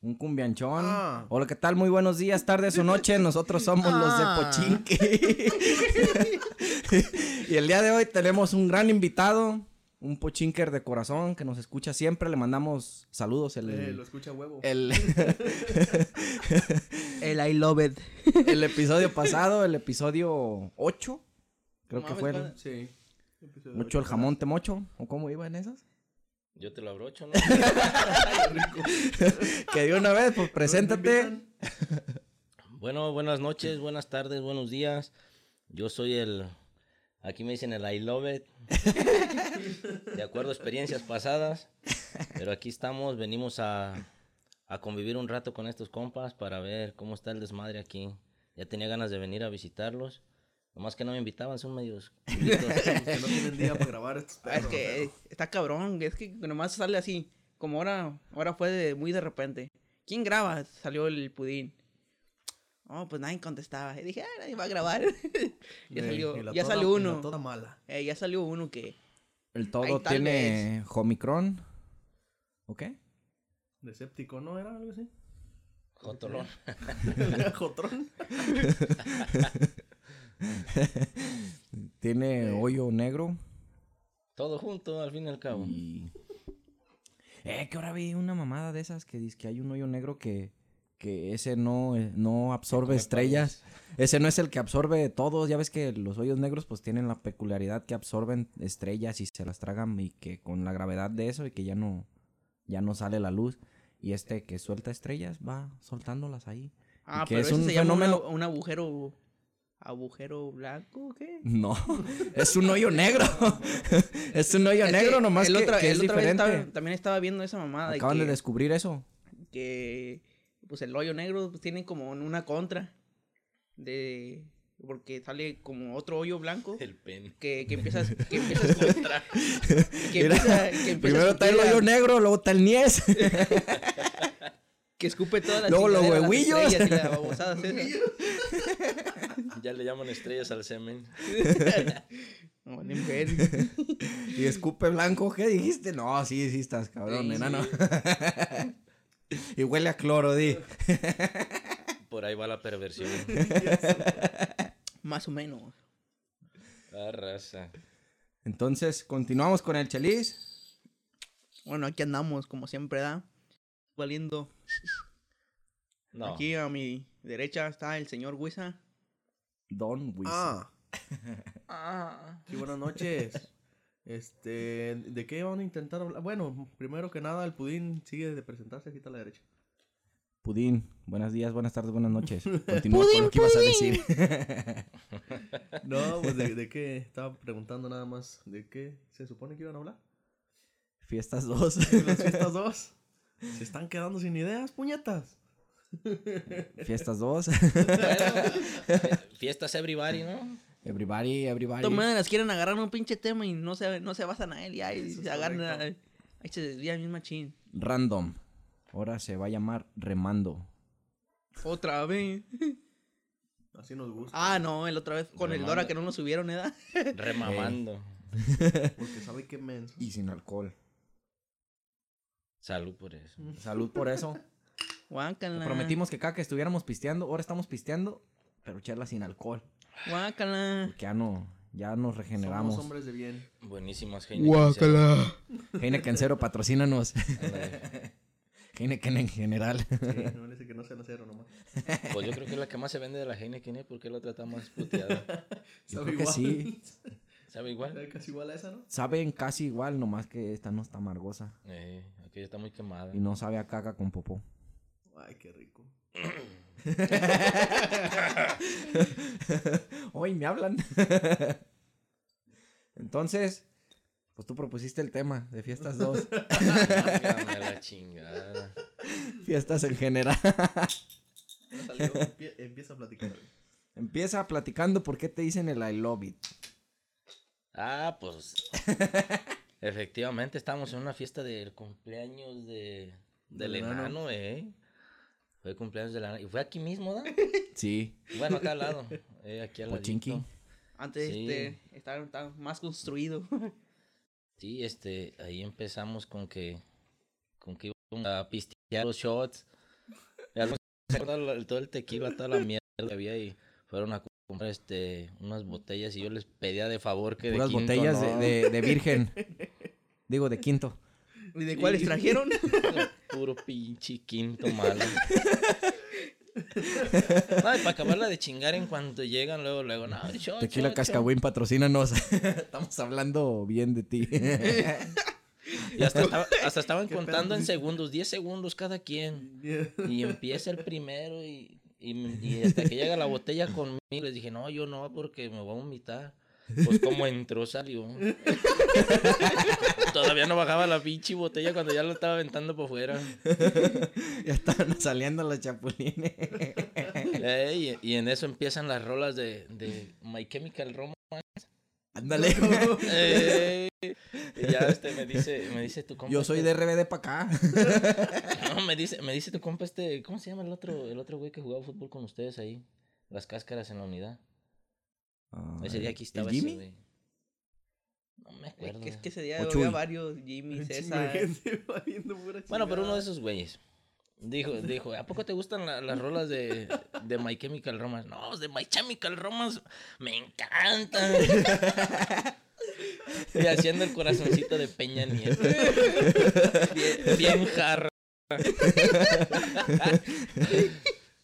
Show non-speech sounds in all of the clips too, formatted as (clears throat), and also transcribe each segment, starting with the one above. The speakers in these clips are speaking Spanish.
Un cumbianchón. Ah. Hola, ¿qué tal? Muy buenos días, tardes o noches. Nosotros somos Ah. los de Pochinque. (laughs) y el día de hoy tenemos un gran invitado, un pochinker de corazón que nos escucha siempre. Le mandamos saludos. El, Eh, lo escucha huevo. el, (laughs) El I love it. el episodio pasado, el episodio 8. Creo que fue el. Sí. Episodio 8 el jamón temocho. ¿O cómo iban esas? Yo te lo abrocho, ¿no? (laughs) Que de una vez, pues preséntate. bueno, buenas noches, buenas tardes, buenos días. Yo soy el. Aquí me dicen el I love it. De acuerdo a experiencias pasadas. Pero aquí estamos, venimos a, a convivir un rato con estos compas para ver cómo está el desmadre aquí. Ya tenía ganas de venir a visitarlos. Nomás que no me invitaban, son medios. (laughs) Que no tienen día para grabar estos Ah, Es que eh, está cabrón, es que nomás sale así. Como ahora, ahora fue de- muy de repente. ¿Quién graba? Salió el pudín. Oh, pues nadie contestaba. Y dije, ah, nadie va a grabar. (laughs) ya salió, y la ya toda- salió y la uno. toda mala. Eh, ya salió uno que. El todo tiene Omicron. ¿Ok? Deséptico, ¿no? ¿Era algo así? Jotorrón. (laughs) Jotrón. (laughs) Tiene hoyo negro. Todo junto, al fin y al cabo. Y. Eh, que ahora vi una mamada de esas que dice que hay un hoyo negro que. Que ese no, eh, no absorbe estrellas. Ese no es el que absorbe todos. Ya ves que los hoyos negros pues tienen la peculiaridad que absorben estrellas y se las tragan y que con la gravedad de eso y que ya no, ya no sale la luz. Y este que suelta estrellas va soltándolas ahí. Ah, que pero es ese un se llama fenómeno- un agujero. ¿Agujero blanco o qué? No, (laughs) es un hoyo negro. (laughs) es un hoyo Es que negro nomás el que, otra- que es el otra vez diferente. estaba- también estaba viendo esa mamada. de Acaban que, de descubrir eso. que pues el hoyo negro pues, tiene como una contra de porque sale como otro hoyo blanco El pene. que, que empiezas (laughs) que empiezas con- que empieza, que empieza Primero está el hoyo negro, luego está el niés. que escupe todas las Luego los las huevillos. estrellas y las babosadas esas. (laughs) Ya le llaman estrellas al semen. (laughs) No, (laughs) y escupe blanco. ¿Qué dijiste? No, sí, sí estás cabrón, Sí, enano. y huele a cloro, di. Por ahí va la perversión. más o menos La raza. Entonces, continuamos con el chelis. bueno aquí andamos como siempre da valiendo No. aquí a mi derecha está el señor Huiza Don Wiz. Ah, (laughs) ah sí, buenas noches. Este, ¿de qué van a intentar hablar? Bueno, primero que nada, el pudín sigue de presentarse aquí está a la derecha. Pudín. Buenos días, buenas tardes, buenas noches. (laughs) Continúa con lo que ibas a decir. (laughs) No, pues de, de qué estaba preguntando nada más. ¿De qué se supone que iban a hablar? Fiestas 2. Las fiestas dos. Se están quedando sin ideas, puñetas. Fiestas 2. (laughs) Fiestas everybody, ¿no? everybody, everybody. Maneras quieren agarrar un pinche tema y no se, no se basan a él y ahí Eso se agarran a, ahí se desvía el mismo chin. Random. Ahora se va a llamar Remando. Otra vez. Así nos gusta. Ah, no, el otra vez con el. Dora que no lo subieron, ¿eh? (laughs) Remamando. (laughs) Porque sabe que menso. Y sin alcohol. Salud por eso. Salud por eso. Guácala. Prometimos que cada que estuviéramos pisteando, ahora estamos pisteando, pero charla sin alcohol. Guácala. Porque ya no, ya nos regeneramos. Somos hombres de bien. Buenísimas Heineken. Heineken Cero, patrocínanos. Heineken en general. Sí, no parece que no sean acero nomás. Pues yo creo que es la que más se vende de la Heineken, ¿eh? Porque la otra está más puteada. (laughs) Yo Sabe creo que igual. sí. ¿Sabe igual? Sabe casi igual a esa, ¿no? Saben casi igual, nomás que esta no está amargosa. Eh, aquella está muy quemada. Y no sabe a caca con popó. Ay, qué rico. (laughs) Hoy me hablan. Entonces, pues tú propusiste el tema de fiestas 2. Válgame a la chingada. fiestas en general. Ya salió, empie- empieza a platicar. Empieza platicando por qué te dicen el I love it. Ah, pues. Efectivamente, estábamos en una fiesta del cumpleaños de, del enano, eh. Fue cumpleaños del enano. Y fue aquí mismo, ¿no? (laughs) Sí. Bueno, acá al lado. Eh, aquí al Pochinki. ladito. Antes Sí. este, estaba, estaba más construido. (laughs) Sí, este, ahí empezamos con que, con que íbamos a pistear los shots. todo el- todo el tequila, toda la mierda que había y fueron a comprar este unas botellas y yo les pedía de favor que de quinto, botellas de, de- de virgen. (laughs) Digo, de quinto. ¿Y de cuáles trajeron? (laughs) Puro pinche quinto malo. Para acabarla de chingar en cuanto llegan, luego, luego, no, shot, Tequila shot, Cascagüín, patrocínanos. (laughs) Estamos hablando bien de ti. Y hasta, estaba- hasta estaban (laughs) contando en segundos, 10 segundos cada quien. Y empieza el primero y, y, y hasta que llega la botella conmigo, les dije, no, yo no, porque me voy a vomitar. Pues como entró, salió. (laughs) Todavía no bajaba la pinche botella cuando ya lo estaba aventando por fuera. (laughs) ya estaban saliendo los chapulines. Y, y en eso empiezan las rolas de, de My Chemical Romance. Ándale. Y ya este me dice, me dice tu compa. Yo soy este- de RBD para acá. (laughs) No, me dice, me dice tu compa este, ¿cómo se llama el otro, el otro güey que jugaba fútbol con ustedes ahí? Las cáscaras en la unidad. Ese día aquí estaba ¿El Jimmy? No me Es acuerdo. que, es que ese día había varios, Jimmy, (laughs) César. (laughs) Bueno, pero uno de esos güeyes. Dijo, dijo, ¿a poco te gustan la- las rolas de, de My Chemical Romance? No, de My Chemical Romance me encantan. y haciendo el corazoncito de Peña Nieto. Bien, bien jarra. (laughs)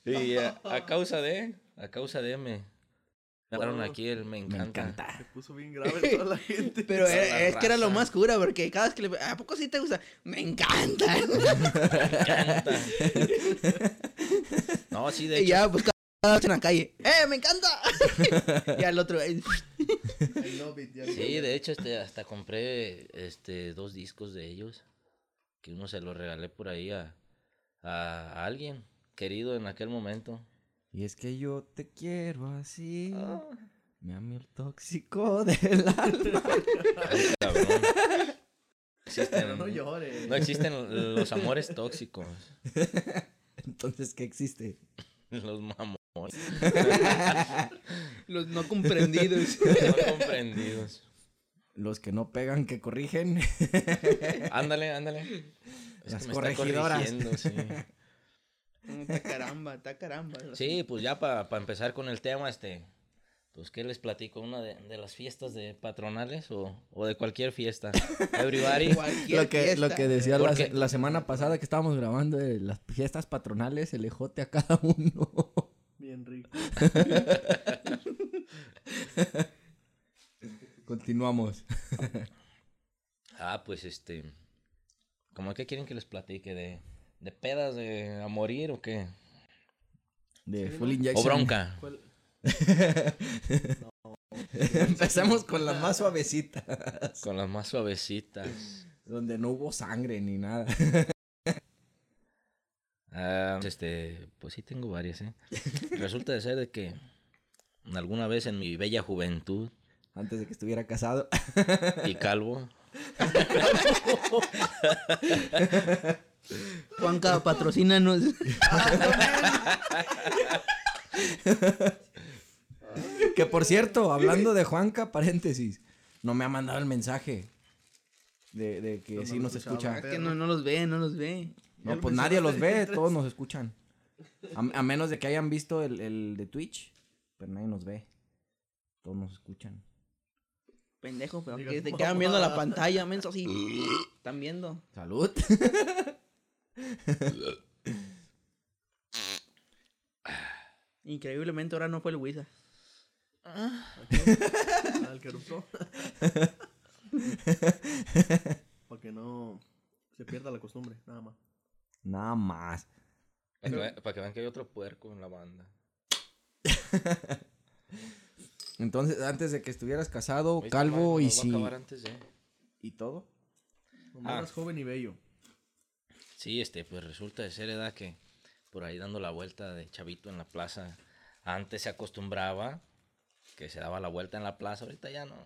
y a, a causa de, a causa de me, me daron aquí el me Me encanta. Se puso bien grave (laughs) toda la gente. Pero es, la es que era lo más cura, porque cada vez que le... ¿A poco sí te gusta? Me encanta. (laughs) Me encanta. No, sí, de y hecho. ya, pues cada vez en la calle. ¡Eh, me encanta! (laughs) y al otro... I love it, ya Sí, de hecho, este, hasta compré este, dos discos de ellos. Que uno se los regalé por ahí a alguien querido en aquel momento. Y es que yo te quiero así. Ah. Mi amigo tóxico (laughs) del alma. Ay, cabrón. Existen, Pero (laughs) no llores. no existen los amores tóxicos. (laughs) Entonces, ¿qué existe? Los mamones. los no comprendidos. No comprendidos. Los que no pegan, que corrigen. Ándale, ándale. Es Las que me está corregidoras. corrigiendo, sí. Está caramba, está caramba. Sí, pues ya para empezar con el tema, este, pues qué les platico, una de, de las fiestas de patronales o, o de cualquier fiesta. (laughs) Everybody. Cualquier Lo que, lo que decía la, la semana pasada que estábamos grabando de las fiestas patronales, el ejote a cada uno. Bien rico. (laughs) Continuamos. Ah, pues este, ¿cómo que quieren que les platique de, de pedas de a morir o qué? De Sí, Full ¿no? Injection. O bronca. ¿Cuál? (laughs) Empezamos con las más suavecitas. Con las más suavecitas. Donde no hubo sangre ni nada. Ah, este, pues sí tengo varias, ¿eh? Resulta de ser de que alguna vez en mi bella juventud Antes de que estuviera casado. y calvo, (laughs) Juanca, patrocínanos. que por cierto, hablando de Juanca, paréntesis. No me ha mandado el mensaje. De, de que No, sí no nos escucha. Es que no, no los ve, no los ve. No, Ya lo pues nadie los ve, todos nos escuchan. A, a menos de que hayan visto el, el de Twitch, pero nadie nos ve. Todos nos escuchan. Pendejo, pero que te quedan viendo la pantalla, menso, así. Están viendo. Salud. (laughs) Increíblemente ahora no fue el Wisa. Al que eruptó. Para que no se pierda la costumbre, nada más. Nada más. para que, ve- para que vean que hay otro puerco en la banda. Entonces, antes de que estuvieras casado, calvo y si... acabar antes de- ¿Y todo? Nomás Ah. eras joven y bello. Sí, este, pues resulta de ser edad que por ahí dando la vuelta de chavito en la plaza, antes se acostumbraba que se daba la vuelta en la plaza, ahorita ya no.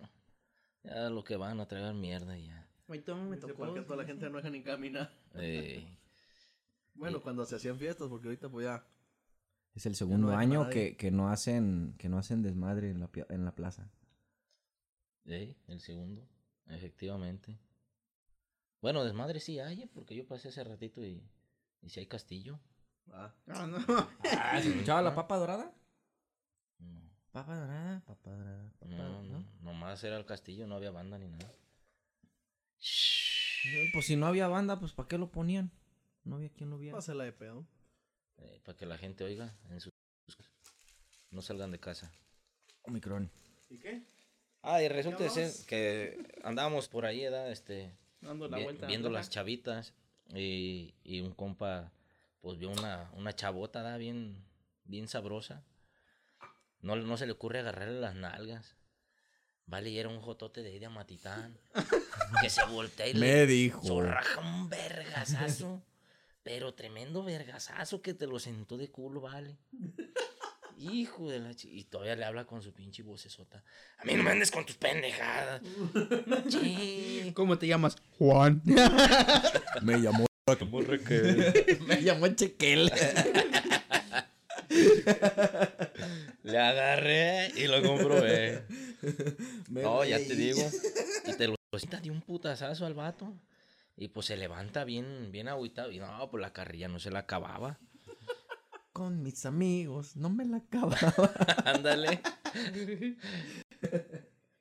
Ya lo que van a traer mierda y ya. Ahorita me Dice, tocó. ¿Por qué toda la gente no deja ni caminar? Eh, (laughs) Bueno, cuando se hacían fiestas, porque ahorita pues ya. Es el segundo año que, que no hacen que no hacen desmadre en la, en la plaza. eh, el segundo, efectivamente. Bueno, desmadre sí hay, eh, porque yo pasé hace ratito y, y si hay castillo. Ah, Ah, no. Ah, ¿se escuchaba la papa dorada? No, Papa dorada, papa dorada, papa no, no, nomás era el castillo, no había banda ni nada. Pues si no había banda, pues ¿para qué lo ponían? No había quien lo viera. pásela de pedo. Eh, para que la gente oiga en sus... No salgan de casa. Omicron. ¿Y qué? Ah, y resulta de ser que andábamos por ahí, ¿verdad? Este, Dando la vi- vuelta. viendo las chavitas y, y un compa pues vio una, una chabota ¿verdad? bien bien sabrosa no, no se le ocurre agarrarle las nalgas vale y era un jotote de ahí de Amatitán que se voltea y (laughs) Me le dijo. zorraja un vergazazo pero tremendo vergazazo que te lo sentó de culo vale Hijo de la chi- Y todavía le habla con su pinche vocesota. A mí no me andes con tus pendejadas. (laughs) Sí. ¿Cómo te llamas? Juan. (laughs) Me llamó. (laughs) Me llamó Chequel. Le agarré y lo comprobé. Me No, ya te digo. Y te lo de un putazazo al vato. Y pues se levanta bien, bien agüitado. Y no, pues la carrilla no se la acababa. Con mis amigos, no me la acababa. (laughs) Ándale.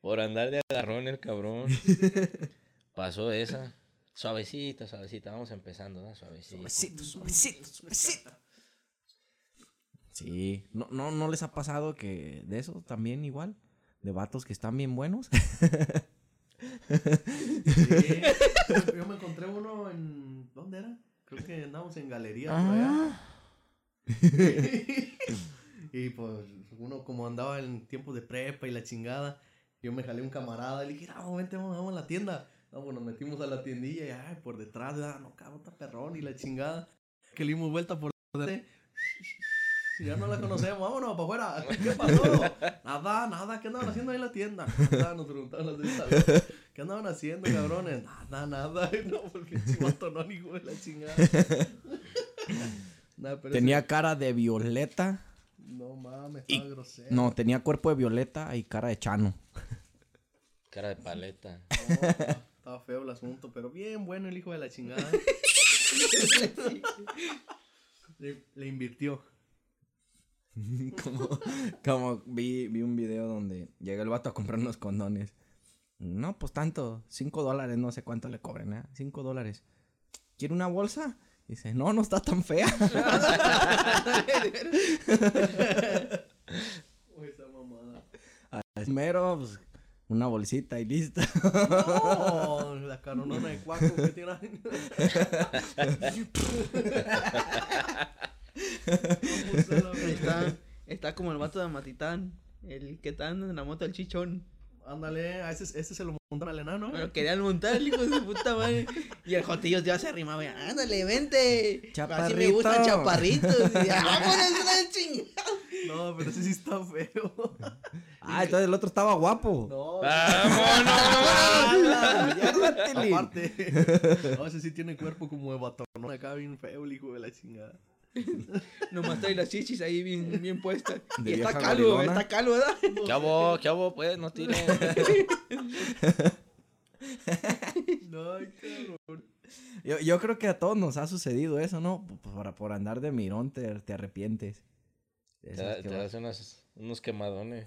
Por andar de agarrón el cabrón. Pasó esa. Suavecita, suavecita. Vamos empezando, ¿no? Suavecita. Suavecito, suavecito, suavecito. Sí, no, no, no les ha pasado que de eso también igual, de vatos que están bien buenos. (laughs) Sí. Yo me encontré uno en. ¿Dónde era? Creo que andábamos en galería. Ah, (laughs) y pues uno como andaba en tiempos de prepa y la chingada, yo me jalé un camarada y le dije, no, vente, vamos, vamos a la tienda. No, pues nos metimos a la tiendilla y ay, por detrás, ah, no, cabrón, está perrón y la chingada. Que le dimos vuelta por (laughs) detrás. (laughs) Ya no la conocemos, vámonos para afuera. ¿Qué pasó? Nada, nada, ¿qué andaban haciendo ahí en la tienda? Nos preguntaban las de. ¿Qué andaban haciendo, cabrones? Nada, nada. No, porque chivato no, hijo de la chingada. Nah, pero tenía cara de violeta. no mames, Y- estaba grosero. No, tenía cuerpo de violeta y cara de chano. (laughs) Cara de paleta. No, estaba- estaba feo el asunto, pero bien bueno el hijo de la chingada. (laughs) le, le invirtió. (laughs) como como vi, vi un video donde llega el vato a comprar unos condones. No, pues tanto, cinco dólares, no sé cuánto le cobren, ¿eh? Cinco dólares. ¿Quiere una bolsa? Dice, no, no está tan fea. Oh, esa mamada. Primero, pues, una bolsita y listo. No, la caronona de cuaco que tiene. Está, está como el vato de Matitán. El que está en la moto del chichón. Ándale, a ese, ese se lo montaron al enano. Lo querían montar, el hijo de su puta madre. Y el jotillo ya se arrimaba. y, Ándale, vente. Así me gustan Chaparrito. chaparritos. Y, vámonos, una chingada. No, pero ese sí está feo. Ah, entonces el otro estaba guapo. No, mierda, Tilín! aparte. No, ese sí tiene cuerpo como de batonón acá bien feo el hijo de la chingada. (laughs) Nomás trae las chichis ahí bien, bien puestas. De y está calvo, está calvo, ¿verdad? (laughs) ¿Qué hago? ¿Qué hago? Pues no tiren. (laughs) No, cabrón. Yo, yo creo que a todos nos ha sucedido eso, ¿no? Por, por andar de mirón te, te arrepientes. Te, das unas- unos quemadones.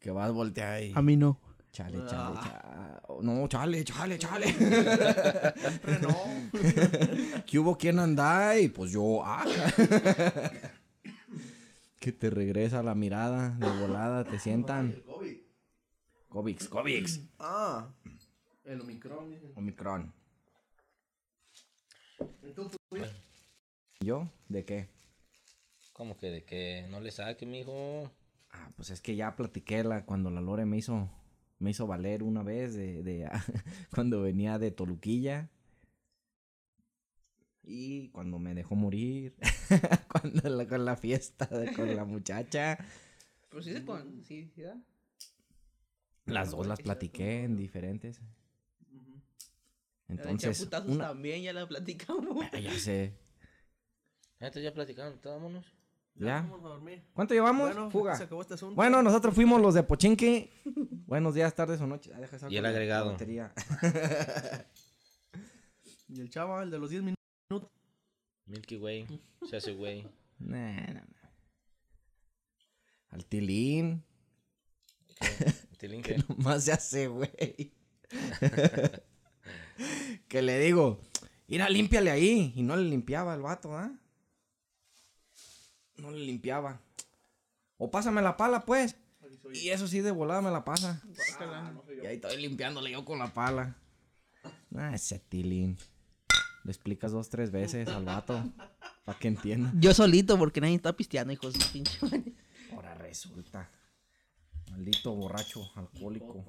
Que vas a voltear y... mí no. Chale, chale, chale. No, chale, chale, chale. (laughs) Siempre no. (laughs) ¿Qué hubo? ¿Quién anda? Y pues yo, ah. (laughs) que te regresa la mirada de volada, te sientan. El COVID. Covix, Covix. Ah, el Omicron. dice. Omicron. Entonces, pues, ¿Yo? ¿De qué? ¿Cómo que de que no le saque, mijo? Ah, pues es que ya platiqué la, cuando la Lore me hizo, me hizo valer una vez de, de (laughs) cuando venía de Toluquilla. Y cuando me dejó morir. (laughs) cuando la, con la fiesta de- con la muchacha. Pero sí se con... Sí, sí, ¿verdad? Las dos las platiqué en diferentes. Entonces, una... también ya la platicamos. Ah, ya sé. Entonces ya platicaron, vámonos. ¿Ya? Vamos a dormir. ¿Cuánto llevamos? Bueno, Fuga. se acabó este asunto. Bueno, nosotros fuimos los de Pochinki. (laughs) Buenos días, tardes o noches. Ah, deja Y el agregado. batería. (laughs) (laughs) Y el chava, el de los 10 minutos. Milky Way. Se hace güey. Nah, nah, nah. Al tilín. Tilín, ¿qué? Nomás se hace, güey. que le digo, mira, límpiale ahí. Y no le limpiaba el vato, ¿ah? No le limpiaba. O pásame la pala, pues. Y eso sí, de volada me la pasa. Y ahí estoy limpiándole yo con la pala. Ah, ese tilín. Le explicas dos, tres veces al vato. Para que entienda. Yo solito, porque nadie está pisteando, hijos de pinche. Ahora resulta. Maldito borracho, alcohólico.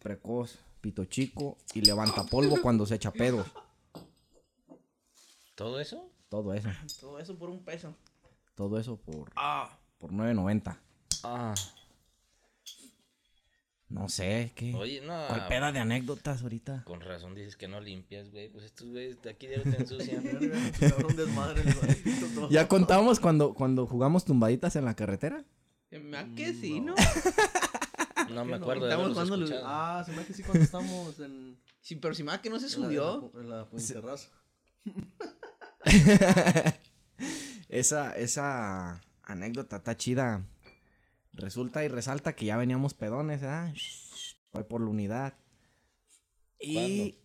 Precoz, pito chico y levanta polvo cuando se echa pedos. ¿Todo eso? Todo eso. Todo eso por un peso. Todo eso por, por 9.90. Ah. No sé, ¿qué? Oye, no. ¿Cuál peda de anécdotas ahorita? Con razón dices que no limpias, güey. Pues estos güeyes de aquí de te ensucian. ¿Ya contamos cuando, cuando jugamos tumbaditas en la carretera? Me que sí, ¿no? No (laughs) me no? acuerdo de Estamos haberlos jugando escuchado. Ah, se me hace que sí cuando estamos en... Sí, pero si me que no se en la- subió. En la, en la Puenterraza. (laughs) (laughs) esa, esa anécdota está chida. Resulta y resalta que ya veníamos pedones, ¿verdad? Fue por la unidad. Y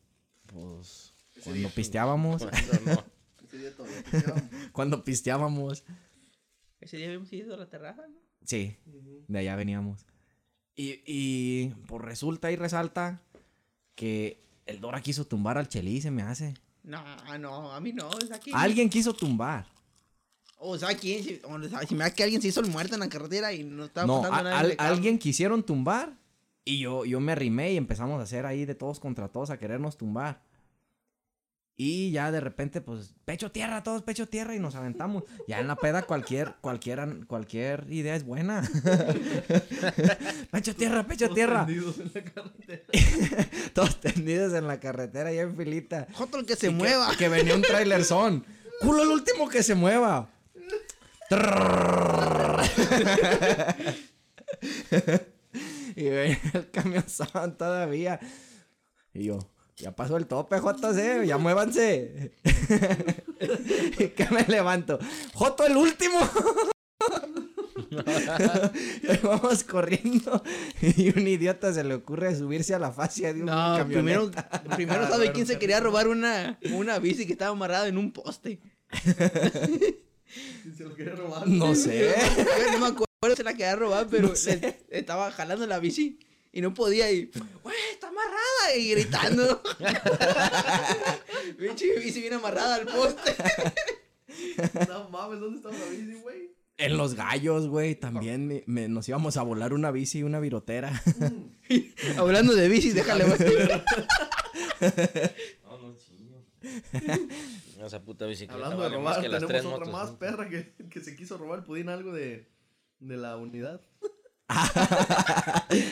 pues cuando pisteábamos, Cuando no. (laughs) Ese día todavía pisteábamos. (laughs) cuando pisteábamos, Ese día habíamos ido a la terraza, ¿no? sí, de allá veníamos. Y, y pues resulta y resalta que el Dora quiso tumbar al Chelí, se me hace. No, no, a mí no. ¿quién? Alguien quiso tumbar. O sea, ¿quién? Si, o sea, si me da que alguien se hizo el muerto en la carretera y no estaba No, pasando a- nada. al- alguien quisieron tumbar y yo, yo me arrimé y empezamos a hacer ahí de todos contra todos a querernos tumbar. Y ya de repente, pues, pecho tierra, todos pecho tierra y nos aventamos. Ya en la peda cualquier, cualquier, cualquier idea es buena. (laughs) pecho tierra, pecho Todos tierra. tendidos en la carretera. (laughs) Todos tendidos en la carretera ya en filita. Joto el que se Y que- mueva. Que, venía un trailer son. Culo el último que se mueva. Y venía el camión todavía. Y yo, ya pasó el tope, eh, ya muévanse. (laughs) y que me levanto. Joto el último. (laughs) y vamos corriendo. Y un idiota se le ocurre subirse a la fascia de un No, primero, primero sabe (laughs) quién se quería robar una, una bici que estaba amarrada en un poste. (laughs) Se lo quería robar. No sé. (laughs) no me acuerdo si se la quería robar, pero No sé. le- estaba jalando la bici y no podía y, güey, está amarrada y gritando. (laughs) Pinche bici bien amarrada al poste. No mames, ¿dónde estaba la bici, güey? En los gallos, güey, también me- me- nos íbamos a volar una bici y una virotera. Hablando de bicis, déjale, güey. No, no, chingo. Esa puta bicicleta Hablando de más robar, que las tenemos tres otra motos. más ¿no? perra que, que se quiso robar el pudín algo de, de la unidad. (laughs)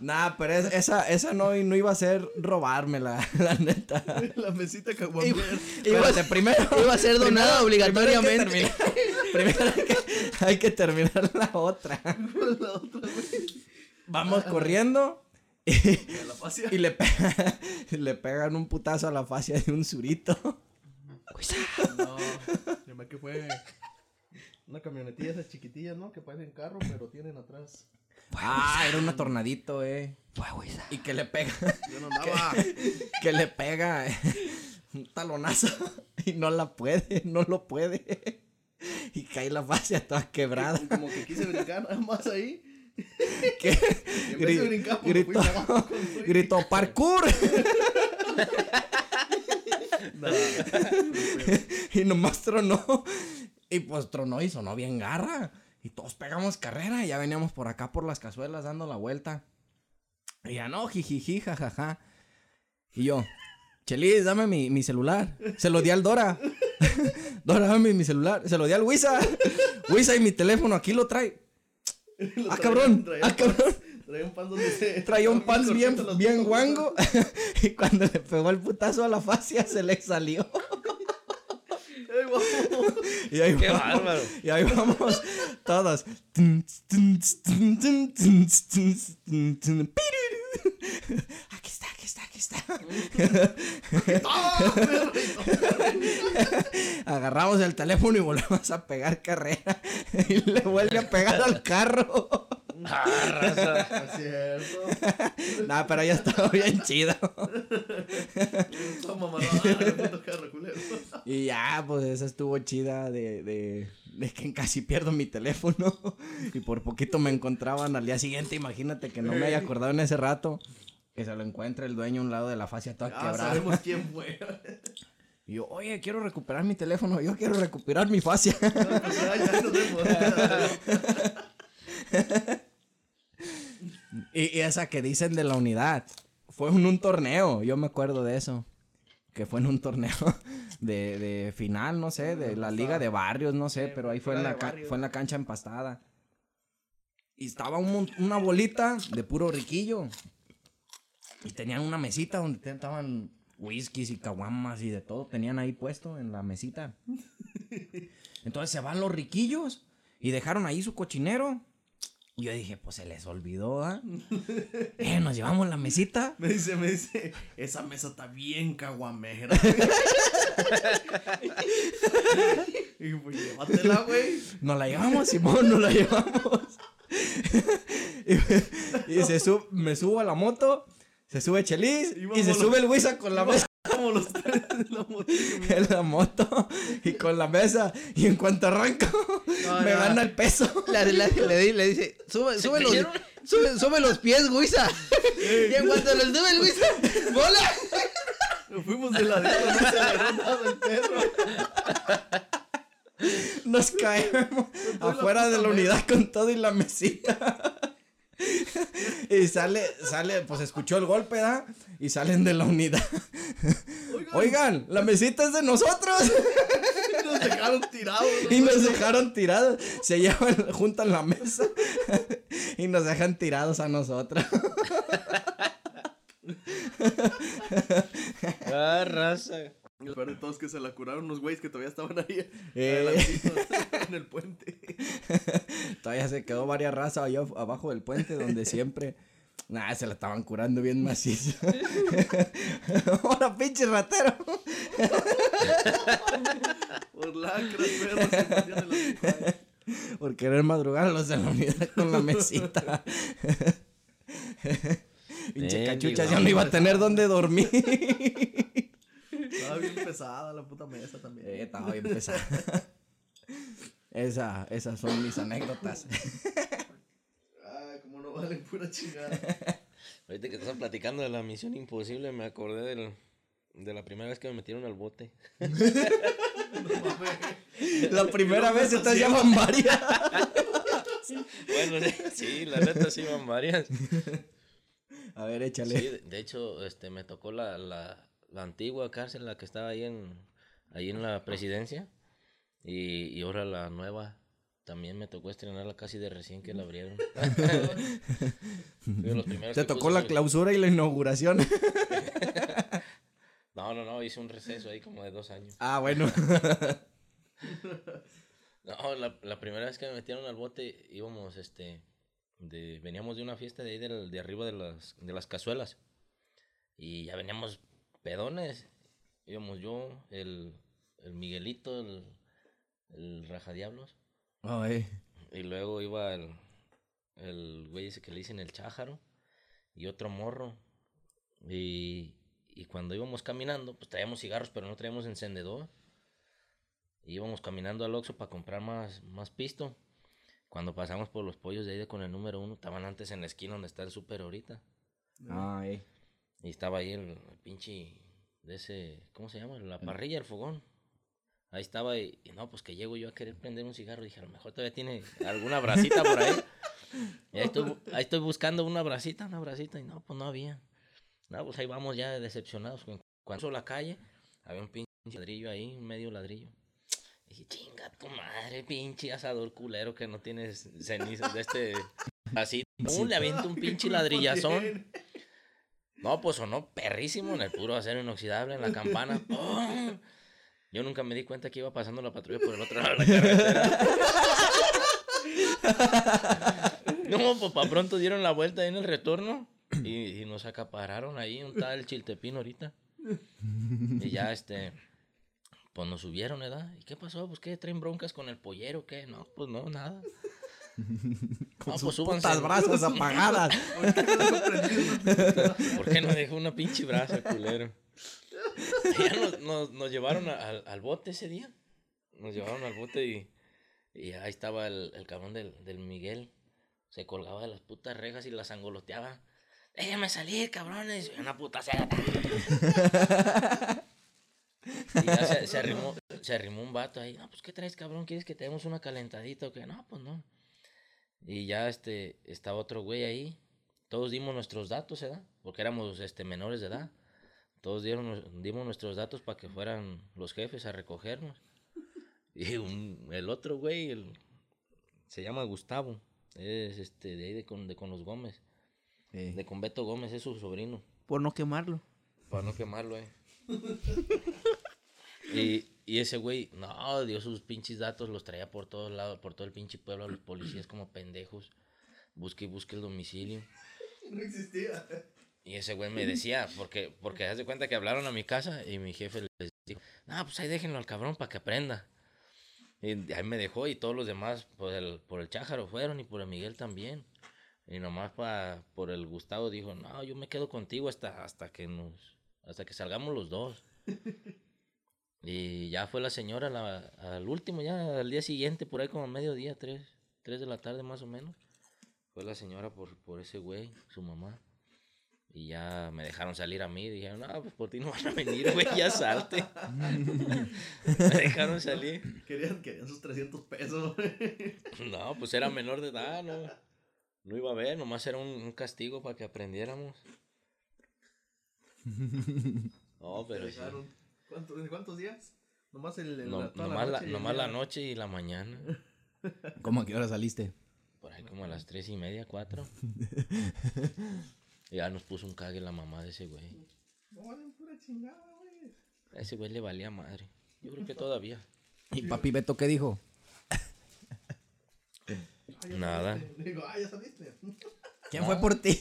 nah, pero es- esa, esa no, no iba a ser robármela, (laughs) la neta. la mesita caguamera. Espérate, primero, (laughs) iba a ser donada obligatoriamente. Primero hay que terminar, primero hay que, hay que terminar la otra. la otra, güey. Vamos corriendo y, A la fascia. (laughs) y le, pe- (laughs) le pegan un putazo a la fascia de un surito. No, se me que fue una camionetilla esas chiquitillas, ¿no? Que parecen carro, pero tienen atrás. Ah, era un tornadito, eh. Y que le pega, Yo no andaba. (laughs) que le pega eh, un talonazo y no la puede, no lo puede. Y cae la fascia toda quebrada. Como que quise brincar nada más ahí. (laughs) Que gritó, (laughs) gritó parkour (laughs) No, y nomás tronó. Y pues tronó y sonó bien garra. Y todos pegamos carrera y ya veníamos por acá por las cazuelas dando la vuelta. Y ya no, jijiji, jajaja. Y yo, Chelis, dame mi, mi celular. Se lo di al Dora. Dora, dame mi celular. Se lo di al Wisa. Wisa y mi teléfono aquí lo trae. Ah, traía- cabrón. traía Ah, un pants- cabrón. Traía un pan donde se. Traía un pants bien, guango. y cuando le pegó el putazo a la fascia, se le salió. Y ahí Qué vamos, bárbaro. Y ahí vamos todos. (laughs) Agarramos el teléfono y volvemos a pegar carrera. (laughs) Y le vuelve a pegar al carro. Ah, raza. Cierto. (laughs) Nah, pero ya estaba bien chido. Y ya, pues esa estuvo chida de, de, de que casi pierdo mi teléfono. Y por poquito me encontraban al día siguiente. Imagínate que no me haya acordado en ese rato. Que se lo encuentra el dueño a un lado de la fascia toda Ah, quebrada. sabemos quién (laughs) fue. Y yo, oye, quiero recuperar mi teléfono. Yo quiero recuperar mi fascia. Pues. Y, y esa que dicen de la unidad. Fue en un torneo. Yo me acuerdo de eso. Que fue en un torneo de, de final, no sé, de la liga de barrios, no sé, pero ahí fue en la, fue en la cancha empastada. Y estaba un una bolita de puro riquillo. Y tenían una mesita donde estaban whiskies y caguamas y de todo. Tenían ahí puesto en la mesita. Entonces se van los riquillos y dejaron ahí su cochinero. Y yo dije, pues se les olvidó, ¿ah? (laughs) Eh, nos llevamos la mesita. Me dice, me dice, esa mesa está bien caguamera. (laughs) y pues llévatela, güey. Nos la llevamos, Simón, nos la llevamos. (laughs) y y se sub- me subo a la moto, se sube Chelis Y se sube el Wisa con la mesa Como los tres en la moto. en la moto y con la mesa. Y en cuanto arranco, No, me no. gana el peso. Le, le- le di- le dice, sube, sube, los, sube, sube los pies, Guisa. y en cuanto los sube el Guisa, ¡bola! Nos fuimos de la no el perro. Nos caemos la afuera de la unidad con todo y la mesita. Y sale, sale, pues escuchó el golpe, ¿da? Y salen de la unidad. Oigan, la mesita es de nosotros. Nos dejaron tirados. Y nos dejaron tirados. Se llevan, juntan la mesa. Y nos dejan tirados a nosotros. Ah, raza. Y lo peor de todo es que se la curaron unos güeyes que todavía estaban ahí Eh. (laughs) en el puente. (laughs) Todavía se quedó varias razas allá abajo del puente donde siempre. Nah, se la estaban curando bien macizo. (laughs) Ahora, pinche ratero. Por lacras, perros, se metían en la pipa. Por querer madrugar a los de la unidad con la mesita. Pinche Mendigo. cachucha, ya no iba a tener dónde dormir. Estaba bien pesada la puta mesa también. Eh, estaba bien pesada. Esa, esas son mis anécdotas. Ay, como no valen pura chingada. Ahorita que estás platicando de la misión imposible, me acordé del, de la primera vez que me metieron al bote. No mames. La primera vez ¿Qué estas nos llaman varias. Bueno, sí, sí, la neta sí van varias. A ver, Sí, échale. de, de hecho, este, me tocó la, la, la antigua cárcel, la que estaba ahí en, ahí en la presidencia. Y, y ahora la nueva. También me tocó estrenarla casi de recién que la abrieron. (laughs) De Te tocó la el- clausura y la inauguración. (laughs) No, no, no, hice un receso ahí como de dos años. Ah, bueno. (laughs) No, la, la primera vez que me metieron al bote íbamos, este, de, veníamos de una fiesta de ahí del- de arriba de las, de las cazuelas. Y ya veníamos pedones. Íbamos yo, el, el Miguelito, el, el Rajadiablos. Ay. Y luego iba el, el güey ese que le dicen el chájaro. Y otro morro. Y, y cuando íbamos caminando, pues traíamos cigarros, pero no traíamos encendedor. Y íbamos caminando al Oxxo para comprar más, más pisto. Cuando pasamos por los pollos de ahí de con el número uno, estaban antes en la esquina donde está el súper ahorita. Ay. Y estaba ahí el, el pinche de ese, ¿cómo se llama? La parrilla, el fogón. Ahí estaba y, y no, pues que llego yo a querer prender un cigarro. Dije, a lo mejor todavía tiene alguna bracita por ahí. Y ahí estoy, ahí estoy buscando una bracita, una bracita. Y no, pues no había. No, pues ahí vamos ya decepcionados. Cu- Cuando la calle, había un pinche ladrillo ahí, un medio ladrillo. Dije, chinga tu madre, pinche asador culero que no tienes cenizas de este... (laughs) Así, ¡pum! le aviento un pinche ladrillazón. No, pues sonó perrísimo en el puro acero inoxidable, en la campana. (laughs) Yo nunca me di cuenta que iba pasando la patrulla por el otro lado de la carretera. No, pues para pronto dieron la vuelta ahí en el retorno. y, y nos acapararon ahí, un tal Chiltepín ahorita. Y ya, este, pues nos subieron, ¿verdad? ¿Y qué pasó? Pues, ¿qué? ¿Traen broncas con el pollero? ¿Qué? No, pues no, nada. (laughs) Con No, sus pues putas brasas (laughs) apagadas. (laughs) ¿Por qué no dejó una pinche brasa, culero? Ya nos, nos, nos llevaron a- al, al bote ese día. Nos llevaron al bote y, y ahí estaba el, el cabrón del, del Miguel. Se colgaba de las putas rejas y las angoloteaba. Déjame salir, cabrones. Una puta seda. Y ya se, se arrimó, se arrimó un vato ahí. No, pues, ¿qué traes, cabrón? ¿Quieres que te demos una calentadita o qué? No, pues no. Y ya este, estaba otro güey ahí. Todos dimos nuestros datos, ¿verdad? Porque éramos este, menores de edad. Todos dieron, dimos nuestros datos para que fueran los jefes a recogernos. (laughs) Y un- el otro güey, el- se llama Gustavo. Es este, de ahí de con, de con los Gómez. Sí. De con Beto Gómez, es su sobrino. Por no quemarlo. Para no quemarlo, eh. (laughs) y, y ese güey, no, dio sus pinches datos, los traía por todos lados, por todo el pinche pueblo, a los policías como pendejos. Busque y busque el domicilio. No existía. Y ese güey me decía, porque, porque haz de cuenta que hablaron a mi casa y mi jefe les dijo, no, pues ahí déjenlo al cabrón para que aprenda. Y ahí me dejó y todos los demás por el, por el Chájaro fueron y por el Miguel también. Y nomás pa, por el Gustavo dijo, no, yo me quedo contigo hasta, hasta que nos, hasta que salgamos los dos. Y ya fue la señora la- al último, ya al día siguiente, por ahí como a mediodía, tres, tres de la tarde más o menos. Fue la señora por, por ese güey, su mamá. Y ya me dejaron salir a mí. Dijeron, no, pues por ti no (laughs) van a venir, güey, ya salte. (laughs) me dejaron salir. Querían, querían sus 300 pesos. (laughs) No, pues era menor de edad, no. No iba a ver, nomás era un, un castigo para que aprendiéramos. No, pero sí. Dejaron. ¿Cuántos, ¿en ¿Cuántos días? Nomás, el, el- No- la- nomás la, noche y nomás la día. noche y la mañana. (laughs) ¿Cómo a qué hora saliste? Por ahí como a las tres y media, cuatro. Y (laughs) ya nos puso un cague la mamá de ese güey. No, valen pura chingada, güey. A ese güey le valía madre. Yo creo que todavía. ¿Y papi Beto qué dijo? Ah, Nada. saliste. Digo, ah, ya saliste. (laughs) ¿Quién fue por ti?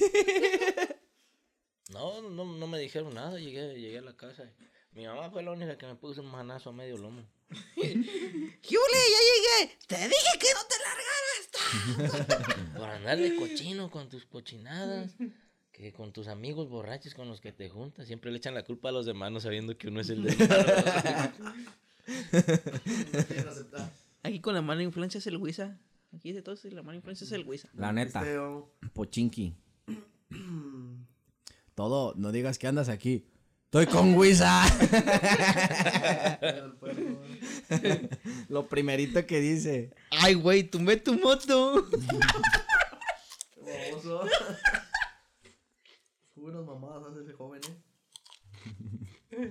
No, no, no me dijeron nada. Llegué, llegué a la casa. Mi mamá fue la única que me puso un manazo a medio lomo. (laughs) ¡Jule, ya llegué! ¡Te dije que no te largaras! (laughs) Por andar de cochino con tus cochinadas. Que con tus amigos borrachos con los que te juntas. Siempre le echan la culpa a los demás no sabiendo que uno es el de... No quieren aceptar. Aquí con la mala influencia es el Wisa. Aquí de todos la mala influencia es el Wisa. La neta, Pisteo. pochinki. Todo, no digas que andas aquí. Estoy con Wisa. Lo primerito que dice. ¡Ay, güey! ¡Tumbé tu moto! Qué baboso. Puras mamadas hace ese joven, eh.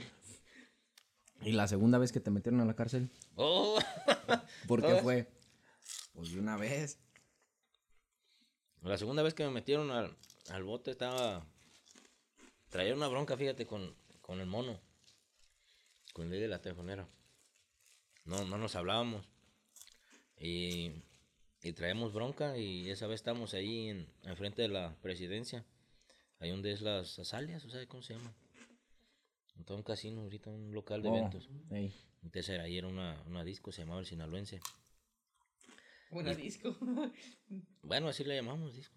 ¿Y la segunda vez que te metieron a la cárcel? Oh. ¿Por qué ¿Todas? fue? Pues de una vez. La segunda vez que me metieron al, al bote estaba... Traía una bronca, fíjate, con, con el mono. Con el ley de la tejonera. No, no nos hablábamos. Y, y traemos bronca y esa vez estamos ahí en, enfrente de la presidencia. Ahí donde es las azalias, o sea, ¿cómo se llama? Un casino ahorita, un local de Oh, eventos. ey. Entonces era- ahí era una, una disco, se llamaba el Sinaloense. Buena disco. (laughs) Bueno, así le llamamos disco.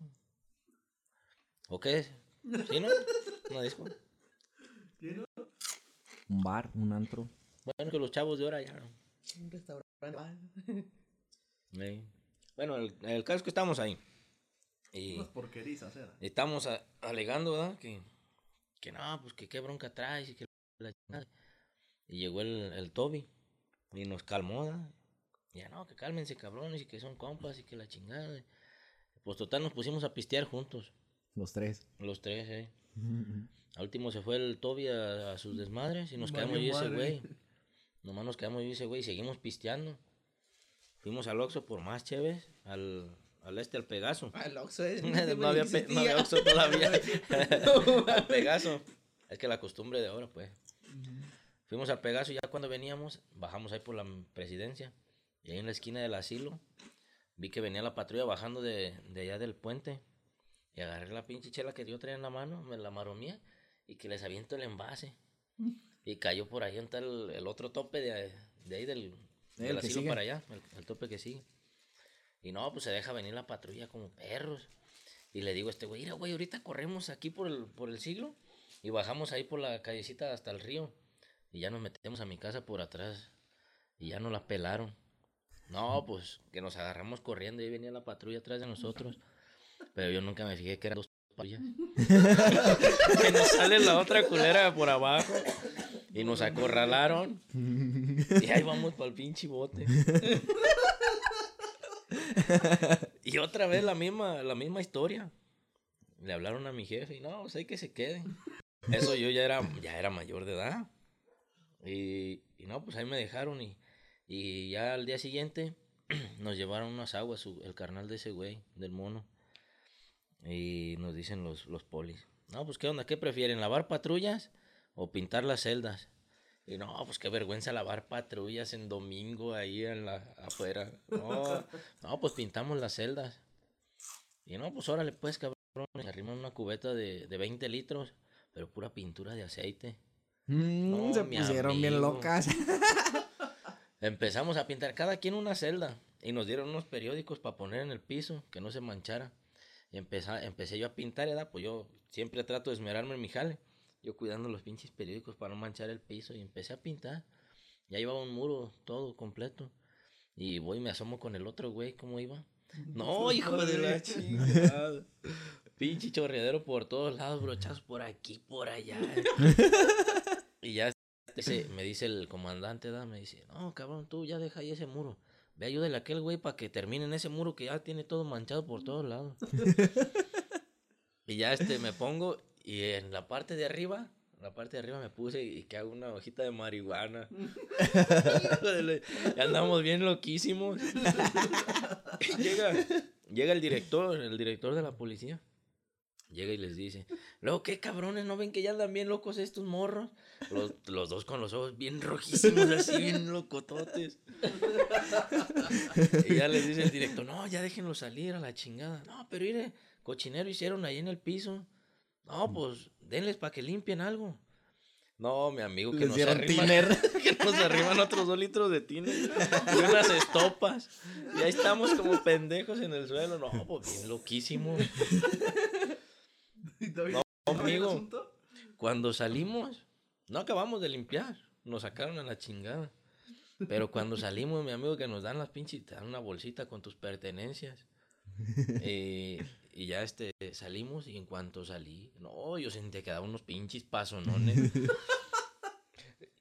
¿O qué es? (laughs) ¿Sí, no? Una disco. Un bar, un antro. Bueno, que los chavos de ahora ya. no. Un restaurante. (laughs) Ey. Bueno, el, el caso es que estamos ahí. Y Unas porquerizas era. estamos a- alegando, ¿verdad? Que, que no, pues que qué bronca traes y que la chingada. Y llegó el, el Toby y nos calmó, ¿verdad? Ya no, que cálmense cabrones y que son compas y que la chingada. Pues total nos pusimos a pistear juntos, Los tres. los tres, eh. (laughs) Al último se fue el Toby a, a sus desmadres y nos quedamos y ese güey. Nomás nos quedamos y ese güey y seguimos pisteando. Fuimos al Oxxo por más chéves, al, al este, al Pegaso. (laughs) El Oxxo es. no, había pe- no había Oxxo todavía. (laughs) (laughs) al Pegaso. Es que la costumbre de ahora, pues. Fuimos al Pegaso y ya cuando veníamos, bajamos ahí por la presidencia. Y ahí en la esquina del asilo, vi que venía la patrulla bajando de, de allá del puente. Y agarré la pinche chela que yo traía en la mano, me la maromía y que les aviento el envase. (laughs) Y cayó por ahí está el, el otro tope de, de ahí del, El del que asilo para allá, el, el tope que sigue. Y no, pues se deja venir la patrulla como perros. Y le digo a este güey, mira, güey, ahorita corremos aquí por el, por el siglo y bajamos ahí por la callecita hasta el río. Y ya nos metemos a mi casa por atrás. Y ya nos la pelaron. No, pues que nos agarramos corriendo y venía la patrulla atrás de nosotros. (laughs) Pero yo nunca me fijé que eran. (laughs) que nos sale la otra culera por abajo. Y nos acorralaron. Y ahí vamos para el pinche bote. y otra vez la misma, la misma historia. Le hablaron a mi jefe y no, pues hay que se quede. Eso yo ya era, ya era mayor de edad. Y, y no, pues ahí me dejaron y, y ya al día siguiente (clears throat) nos llevaron unas aguas, su- el carnal de ese güey, del mono. Y nos dicen los, los polis, no, pues qué onda, ¿qué prefieren, lavar patrullas o pintar las celdas? Y no, pues qué vergüenza lavar patrullas en domingo ahí en la, afuera. No, (laughs) no, pues pintamos las celdas. Y no, pues órale, pues cabrón, se arriman una cubeta de, de 20 litros, pero pura pintura de aceite. Mm, No, se pusieron bien locas. (laughs) Empezamos a pintar cada quien una celda y nos dieron unos periódicos para poner en el piso, que no se manchara. Y empecé, empecé yo a pintar, ¿verdad? Pues yo siempre trato de esmerarme en mi jale. Yo cuidando los pinches periódicos para no manchar el piso y empecé a pintar. Ya llevaba un muro todo completo. Y voy y me asomo con el otro güey, ¿cómo iba? No, (laughs) hijo de la chingada. Pinche chorreadero por todos lados, brochazos por aquí, por allá. (laughs) y ya me dice el comandante, ¿da? me dice, no, cabrón, tú ya deja ahí ese muro. Ve, ayúdale a aquel güey para que termine en ese muro que ya tiene todo manchado por todos lados. (laughs) y ya este me pongo y en la parte de arriba, en la parte de arriba me puse y que hago una hojita de marihuana. (laughs) Ya andamos bien loquísimos. Y (laughs) llega, llega el director, el director de la policía. Llega y les dice, luego qué cabrones, ¿no ven que ya andan bien locos estos morros? Los, los dos con los ojos bien rojísimos, así bien locototes. y ya les dice el director, no, ya déjenlo salir a la chingada. No, pero mire, cochinero hicieron ahí en el piso. No, pues denles para que limpien algo. No, mi amigo, que Les nos arriman, tiner. (laughs) que nos arriman otros dos litros de tiner y unas estopas. Y ahí estamos como pendejos en el suelo. No, pues bien loquísimo. ¿Y todavía- No, amigo. Cuando salimos, no acabamos de limpiar. Nos sacaron a la chingada. Pero cuando (laughs) salimos, mi amigo, que nos dan las pinches, te dan una bolsita con tus pertenencias. Eh, y ya este, salimos y en cuanto salí, no, yo sentía que daba unos pinches pasonones. (laughs)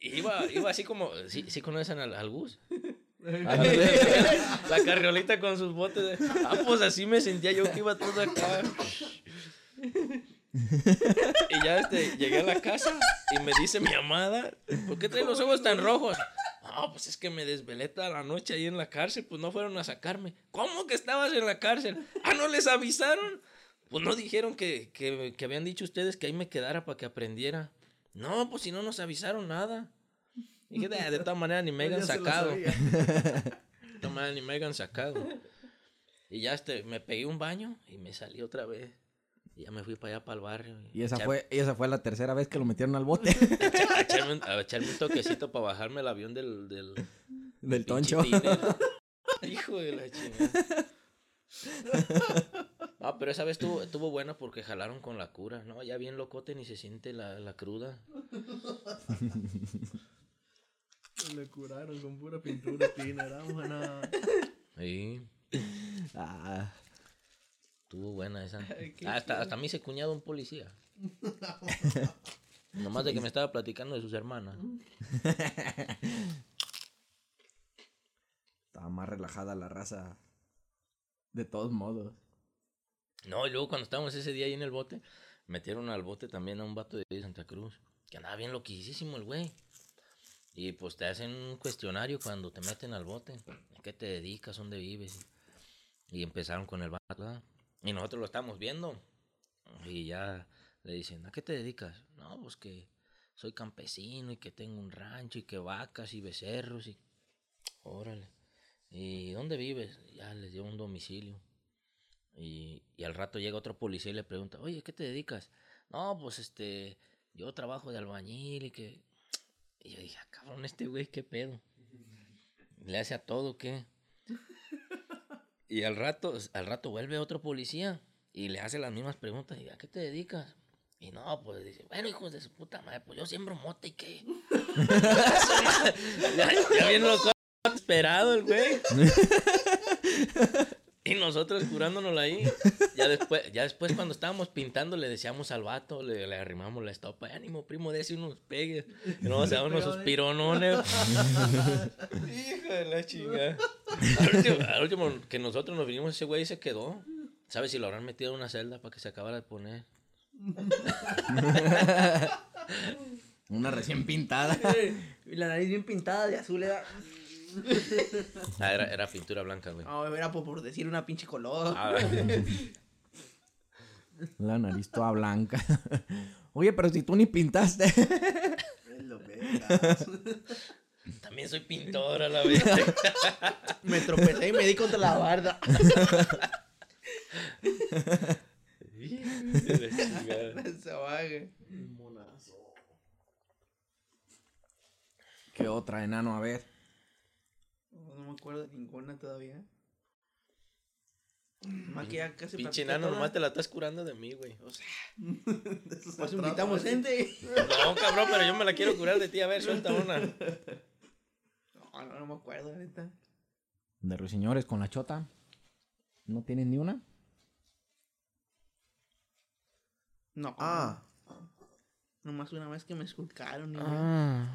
Iba, iba así como, ¿sí, sí conocen al, al Gus? (laughs) La carriolita con sus botes. de- Ah, pues así me sentía yo que iba todo acá. Y ya este, llegué a la casa y me dice mi amada, ¿por qué trae los ojos tan rojos? Ah, pues es que me desvelé toda la noche ahí en la cárcel, pues no fueron a sacarme. ¿Cómo que estabas en la cárcel? Ah, ¿no les avisaron? Pues no dijeron que, que, que habían dicho ustedes que ahí me quedara para que aprendiera. No, pues si no nos avisaron nada. Dije, de, de todas maneras ni me hayan se lo sacado. De todas maneras ni me hayan sacado. Y ya este, me pegué un baño y me salí otra vez. Y ya me fui para allá, para el barrio. Y esa echar- fue, y esa fue la tercera vez que lo metieron al bote (laughs) A echarme, un, a echarme un toquecito para bajarme el avión del... del (laughs) del toncho. (laughs) Hijo de la chingada. Ah, pero esa vez estuvo, estuvo buena porque jalaron con la cura. No, ya bien locote ni se siente la, la cruda. Le curaron con pura pintura tiner. ah, buena. Sí, Ah, estuvo buena esa. (laughs) Hasta, hasta me hice cuñado un policía. (laughs) Nomás de que me estaba platicando de sus hermanas. (laughs) estaba más relajada la raza. De todos modos. No, y luego cuando estábamos ese día ahí en el bote, metieron al bote también a un vato de Santa Cruz, que andaba bien loquísimo el güey. Y pues te hacen un cuestionario cuando te meten al bote. ¿A qué te dedicas? ¿Dónde vives? Y empezaron con el vato. Y nosotros lo estamos viendo. Y ya le dicen, ¿a qué te dedicas? No, pues que soy campesino y que tengo un rancho y que vacas y becerros y... Órale. ¿Y dónde vives? Ya les dio un domicilio. Y, y al rato llega otro policía y le pregunta, oye, ¿qué te dedicas? No, pues este, yo trabajo de albañil y que... Y yo dije, ah, cabrón, este güey, ¿qué pedo? ¿Le hace a todo qué? Y al rato, al rato vuelve otro policía y le hace las mismas preguntas. Y, ¿a qué te dedicas? Y no, pues dice, bueno, hijos de su puta madre, pues yo siembro mota y qué. (laughs) ya, ya viene lo esperado el güey. y nosotros curándonos ahí. Ya después, ya después cuando estábamos pintando le decíamos al vato, le, le arrimamos la estopa, ánimo primo, de unos pegues. Y no, o sea, unos suspironones. (laughs) Hijo de la chingada. Al último, al último que nosotros nos vinimos, ese güey se quedó. ¿Sabes si lo habrán metido en una celda para que se acabara de poner? (laughs) Una recién pintada. Y la nariz bien pintada de azul era. Ah, era, era pintura blanca, güey. No, era por, por decir una pinche color. Ah, La nariz toda blanca. (laughs) Oye, pero si tú ni pintaste. (laughs) Es lo. También soy pintor a la vez. (laughs) Me tropecé y me di contra la barda. Se baje. Monazo. ¿Qué otra, enano? A ver. No me acuerdo de ninguna todavía. Más que ya casi Pinche enano, nomás te la estás curando de mí, güey. O sea, (laughs) pues invitamos gente. No, cabrón, pero yo me la quiero curar de ti. A ver, suelta una. No, no, no me acuerdo, neta. De ruiseñores con la chota. ¿No tienes ni una? No. Ah, Nomás una vez que me esculcaron. y- Ah.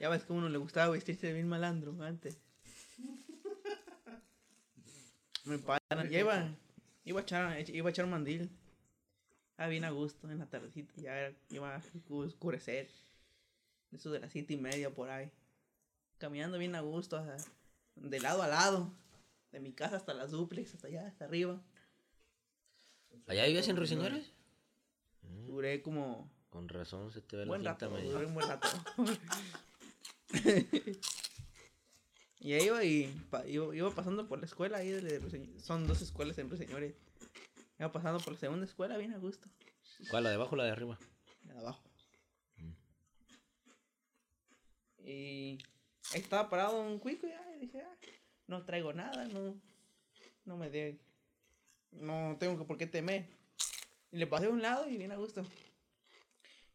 Ya ves que a uno le gustaba vestirse de bien malandro antes. (laughs) Me paran. Ya iba, iba, a echar, iba a echar mandil. Ah, bien a gusto en la tardecita. Ya era- iba a oscurecer. Eso de las siete y media por ahí. Caminando bien a gusto. o sea, de lado a lado. De mi casa hasta las duplex, hasta allá, hasta arriba. ¿Allá vivías en Ruiseñores? Duré como Con razón se te ve la buen cinta rato, medio. duré un buen rato. (laughs) y ahí iba y pa- iba, iba pasando por la escuela ahí de, Son dos escuelas en Ruiseñores. Iba pasando por la segunda escuela bien a gusto. ¿Cuál, la de abajo o la de arriba? De abajo. Y ahí estaba parado un cuico y ay, dije, ah, no traigo nada, no, no me de, no tengo por qué temer. Y le pasé a un lado y bien a gusto.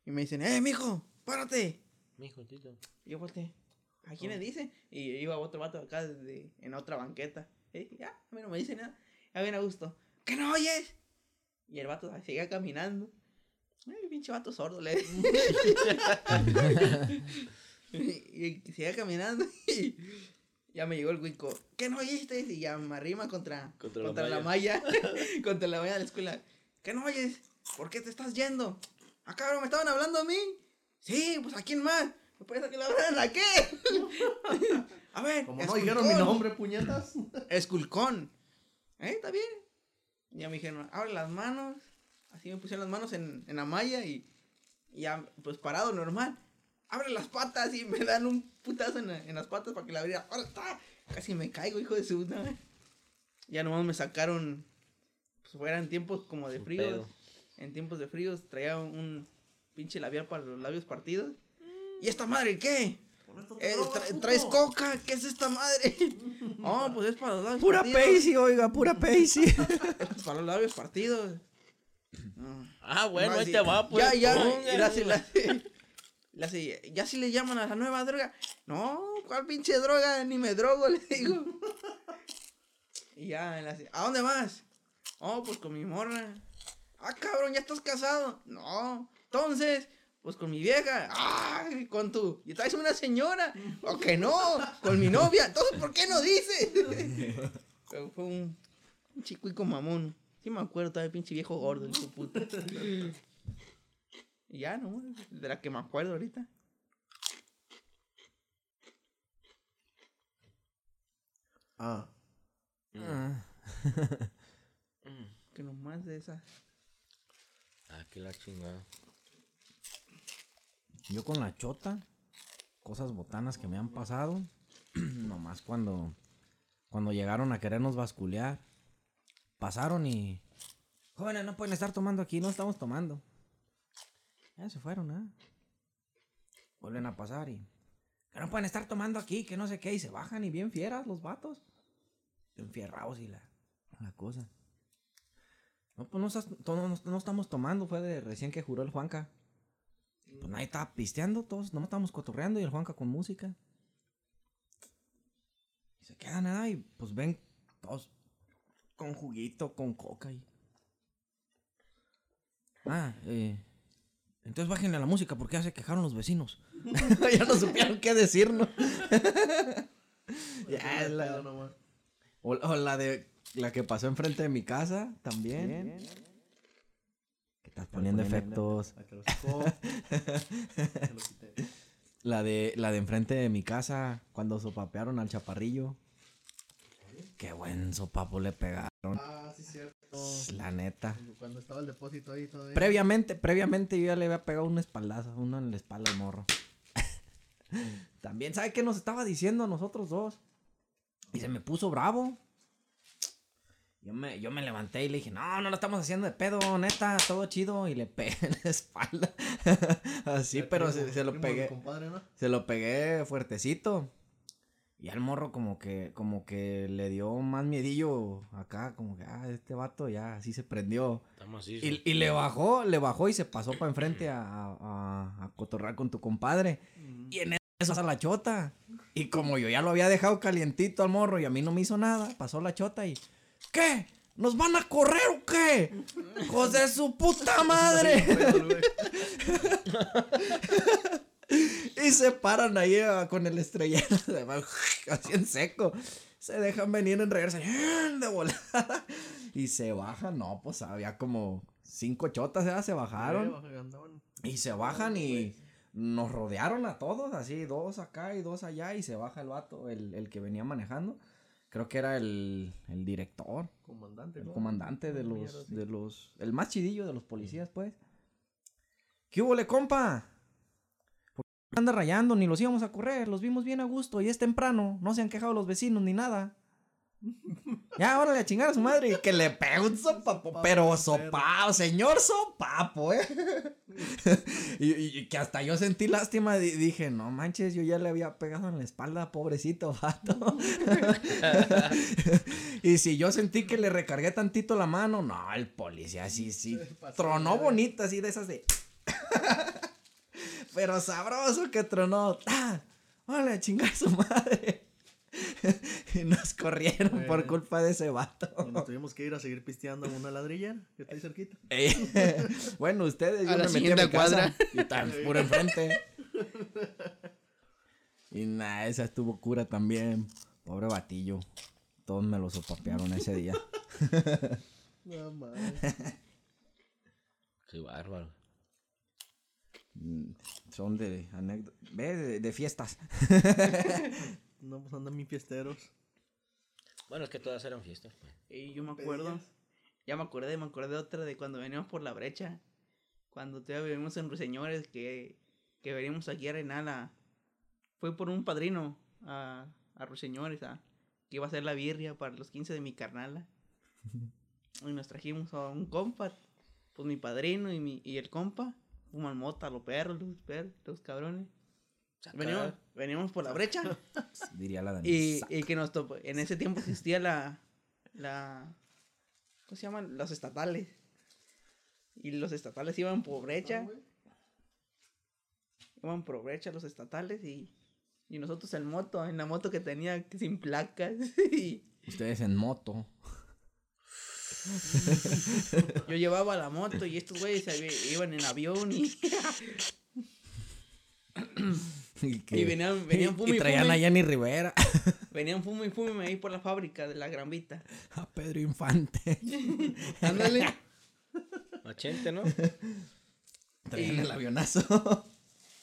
Y me dicen, eh, mijo, párate. Mijo, tito. Y yo volteé, ¿a quién le dice? Y iba otro vato acá desde, en otra banqueta. Y ya, a mí no me dice nada. Ya bien a gusto. ¿Qué no oyes? Y el vato seguía caminando. Ay, pinche vato sordo, le (laughs) (laughs) (laughs) y, y seguía caminando (laughs) y ya me llegó el huico. ¿Qué no oíste? Y ya me arrima contra, Contra contra, la la malla. (laughs) contra la malla de la escuela. ¿Qué no oyes? ¿Por qué te estás yendo? Ah, cabrón, ¿me estaban hablando a mí? Sí, pues ¿a quién más? ¿Me puedes que la hablaran a qué? a ver, como no dijeron mi nombre, puñetas. Esculcón. ¿Eh? ¿Está bien? Y ya me dijeron, abre las manos. Así me pusieron las manos en, en la malla y, y ya, pues parado normal. Abre las patas y me dan un putazo en, la- en las patas para que la abriera. Casi me caigo, hijo de su puta madre. Ya nomás me sacaron, pues fueran tiempos como de frío. En tiempos de fríos traía un, pinche labial para los labios partidos. ¿Y esta madre qué? Eh, tra-. ¿Traes coca? ¿Qué es esta madre? (laughs) Oh, pues es para los labios Pura partidos. Paisy, oiga, pura Paisy. (laughs) Es para los labios partidos. Ah. Ah, bueno, No, ahí te va, pues. Ya, ya, póngale. y la- (laughs) la- ya si le llaman a la nueva droga. No, ¿cuál pinche droga? Ni me drogo, (laughs) le digo. Y ya, la- ¿a dónde vas? Oh, pues con mi morra. Ah, cabrón, ¿ya estás casado? No. Entonces, pues con mi vieja. Ah, con tu. ¿Y traes una señora? ¿O que no? Con mi novia. Entonces, ¿por qué no dices? (laughs) Pero fue un, un chicuico mamón. Sí me acuerdo, todavía pinche viejo gordo, hijo puta. (laughs) Y ya, ¿no? De la que me acuerdo ahorita. Ah, (laughs) Que nomás de esas. Ah, que la chingada. Yo con la chota, cosas botanas que me han pasado. (clears throat) Nomás cuando, cuando llegaron a querernos basculear. pasaron y... Jóvenes, no pueden estar tomando aquí, no estamos tomando. Ya se fueron, ¿eh? Vuelven a pasar y... Que no pueden estar tomando aquí, que no sé qué, y se bajan y bien fieras los vatos. Bien fierrados y la, la cosa. No, pues no, estás- no- no estamos tomando, fue de recién que juró el Juanca. Pues nadie estaba pisteando, todos nomás estábamos cotorreando y el Juanca con música. Y se quedan nada y pues ven todos con juguito, con coca y... Ah, eh... Entonces bájenle a la música porque ya se quejaron los vecinos. (laughs) ya no supieron qué decirnos. (laughs) ya, es la- o, o la de la que pasó enfrente de mi casa también. Que estás poniendo efectos. La que lo sacó. Se lo quité. La de la de enfrente de mi casa cuando sopapearon al chaparrillo. Qué buen sopapo le pegaron. Ah, sí, cierto. La neta. Cuando estaba el depósito ahí todavía. Previamente, previamente yo ya le había pegado un espaldazo, uno en la espalda al morro. (laughs) También, ¿sabe qué nos estaba diciendo a nosotros dos? Y se me puso bravo. Yo me, yo me levanté y le dije, no, no lo estamos haciendo de pedo, neta, todo chido. Y le pegué (laughs) en la espalda. (laughs) Así, pero primo- se, se lo pegué. compadre, ¿no? Se lo pegué fuertecito. Y al morro como que, como que le dio más miedillo acá, como que, ah, este vato ya así se prendió. Estamos así. Y, y le bajó, le bajó y se pasó para enfrente a, a, a- a cotorrar con tu compadre. Y en eso pasa la chota. Y como yo ya lo había dejado calientito al morro y a mí no me hizo nada, pasó la chota y. ¿Qué? ¿Nos van a correr o qué? ¡Hijos de su puta madre! (laughs) (laughs) Y se paran ahí ah, con el estrellero, (laughs) así en seco. Se dejan venir en reversa, (laughs) de volada. Y se bajan, no, pues había como cinco chotas, ya se bajaron. Y se bajan y nos rodearon a todos, así, dos acá y dos allá. Y se baja el vato, el, el que venía manejando. Creo que era el, el director, Comandante, el ¿no? comandante de los, de los, el más chidillo de los policías, pues. ¿Qué hubo, le compa? ¿Por qué anda rayando? Ni los íbamos a correr, los vimos bien a gusto y es temprano, no se han quejado los vecinos ni nada. (laughs) Ya, órale a chingar a su madre y que le pegue un sopapo, pero sopapo, señor sopapo, eh. (laughs) y, y- y que hasta yo sentí lástima, di- dije, no manches, yo ya le había pegado en la espalda, pobrecito vato. (laughs) y si yo sentí que le recargué tantito la mano, no, el policía sí, sí, tronó bonita, así de esas de... Pero sabroso que tronó. ¡Ah! ¡Órale a chingar a su madre! (laughs) y nos corrieron por Bueno. culpa de ese vato. Y nos tuvimos que ir a seguir pisteando en una ladrilla que está ahí cerquita. (laughs) Eh, bueno, ustedes, A yo la me metí a siguiente mi casa cuadra. y tan puro enfrente. (laughs) Y nada, esa estuvo cura también. Pobre batillo. Todos me lo sopapearon ese día. No mames. Qué bárbaro. Son de anécdotas. Ve, de, de fiestas. (laughs) No, pues andan mis fiesteros. Bueno, es que todas eran fiestas. pues. Y yo me acuerdo. Ya me acordé, me acordé de otra de cuando veníamos por la brecha. Cuando todavía vivimos en Ruiseñores, que, que venimos aquí a Renala. Fue por un padrino a, a Ruiseñores, a, que iba a hacer la birria para los 15 de mi carnala. (laughs) y nos trajimos a un compa, pues mi padrino y, mi, y el compa. Fuman mota, los perros, los perros, los cabrones. Veníamos, veníamos por la brecha. (laughs) Diría la Y, Danisa. y que nos topó. En ese tiempo existía la. la ¿Cómo se llaman? Los estatales. Y los estatales iban por brecha. Iban por brecha los estatales y. Y nosotros en moto, en la moto que tenía sin placas. (laughs) Y Ustedes en moto. (laughs) yo llevaba la moto y estos güeyes se iban en avión y, Y, (clears throat) que- y venían, venían y- fume y y traían a. Yanni Rivera. (laughs) Venían fume y fume ahí por la fábrica de la Granvita. A Pedro Infante. (laughs) Ándale. Machente, ¿no? Traían Y- el avionazo.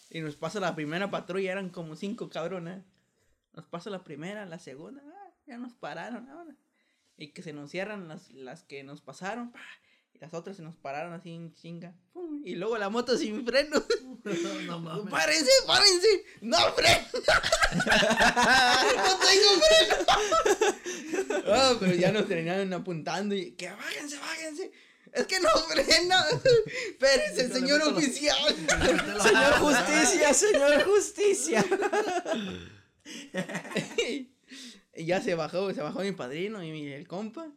Y nos pasa la primera patrulla, eran como cinco cabrones. Nos pasa la primera, la segunda, ah, ya nos pararon ahora. Y que se nos cierran las, las que nos pasaron. pa, y las otras se nos pararon así en chinga. ¡Pum! Y luego la moto sin frenos. (laughs) no mames. ¡Párense, párense! ¡No freno! (laughs) ¡No tengo freno! Ah, pero ya nos terminaron apuntando y que bájense, bájense. Es que no frena. Espérense, Déjale, señor oficial. Señor Justicia, señor Justicia. (laughs) y ya se bajó, se bajó mi padrino y mi, el compa.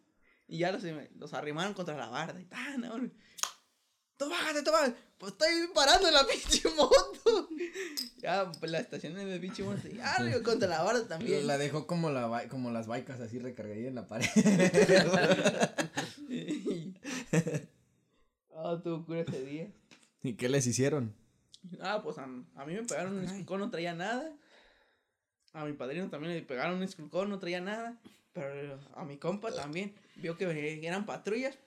Y ya los, los arrimaron contra la barda. Y tan, no, tú bájate, tú bájate. Pues estoy parando la (laughs) pinche moto. ya, pues la estacioné de pinche moto. Y ya, digo, contra la barda también. La dejó como, la, como las baicas así recargadillas en la pared. (laughs) Ah, tuvo cura ese día. ¿Y qué les hicieron? Ah, pues a, a mí me pegaron un esculcón, no traía nada. A mi padrino también le pegaron un esculcón, no traía nada. Pero a mi compa también. Vio que eran patrullas.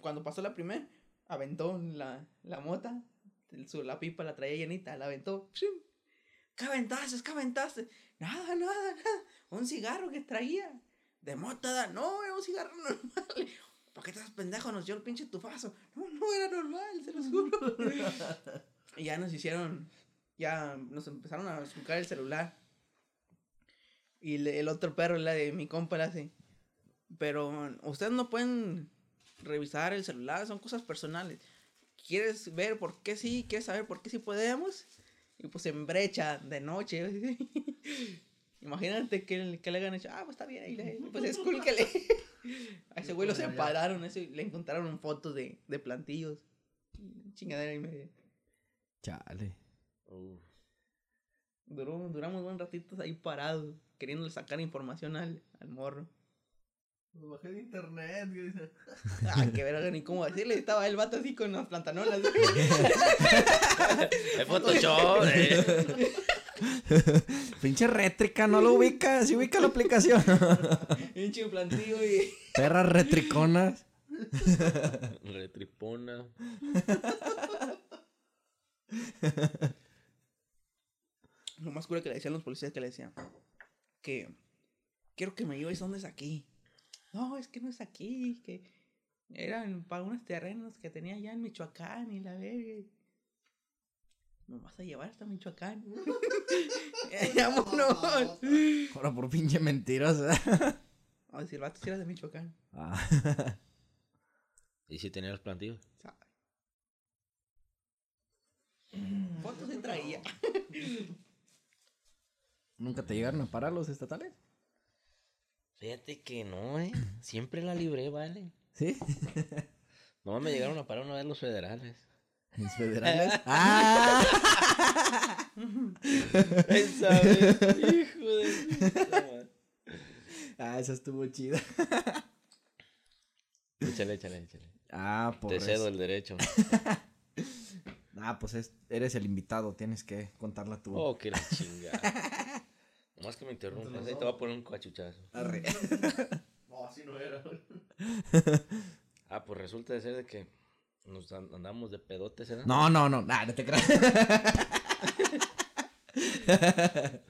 Cuando pasó la primera, aventó la, la mota. el- su- la pipa la traía llenita, la aventó. ¿Qué aventaste? ¿Qué aventaste? Nada, nada, nada. Un cigarro que traía. De mota, no, era un cigarro normal. (laughs) ¿Por qué estás pendejo? Nos dio el pinche tufazo. No, no era normal, se los juro. (laughs) y ya nos hicieron, ya nos empezaron a buscar el celular. Y le- el otro perro, la de mi compa, le hace. Pero ustedes no pueden revisar el celular, son cosas personales. ¿Quieres ver por qué sí? ¿Quieres saber por qué sí podemos? Y pues en brecha de noche. (laughs) Imagínate que, que le hayan hecho, ah, pues está bien, ahí le, pues escúlquele. (laughs) A ese güey lo separaron, ese, le encontraron fotos de, de plantillos. Chingadera y media. Chale. Uf. Duró, duramos un ratito ahí parados, queriéndole sacar información al, al morro. Lo bajé de internet. que dice. (laughs) Ah, que verga, ni cómo decirle. Estaba el vato así con las plantanolas. (laughs) (laughs) Es Photoshop, eh. Pinche rétrica, no lo ubica, sí ubica la aplicación. Pinche plantillo y. Perras retriconas. Retripona. Lo más cura que le decían los policías que le decían que quiero que me lleves dónde es aquí. No, es que no es aquí, que eran para unos terrenos que tenía allá en Michoacán y la verga. Me vas a llevar hasta Michoacán. (laughs) Vámonos. Ahora por pinche mentirosa. (laughs) Vamos a decir, el vato si era de Michoacán. Ah. (laughs) ¿Y si tenía los plantillos? Fotos se traía. ¿Nunca te llegaron a parar los estatales? Fíjate que no, eh. Siempre la libré, vale. ¿Sí? (laughs) No me llegaron a parar una vez los federales. ¿Los federales? (laughs) ¡Ah! Esa vez, hijo de. Ah, esa estuvo chida. (laughs) Échale, échale, échale. Ah, por Te eso. cedo el derecho. Ah, pues es- eres el invitado, tienes que contarla tú. Oh, que la chingada. Nomás que me interrumpas, ahí te voy a poner un cachuchazo. Arre. (laughs) No, así no era. (laughs) Ah, pues resulta de ser de que nos an- andamos de pedotes, ¿verdad? No, no, no, nah, no te creas. (laughs)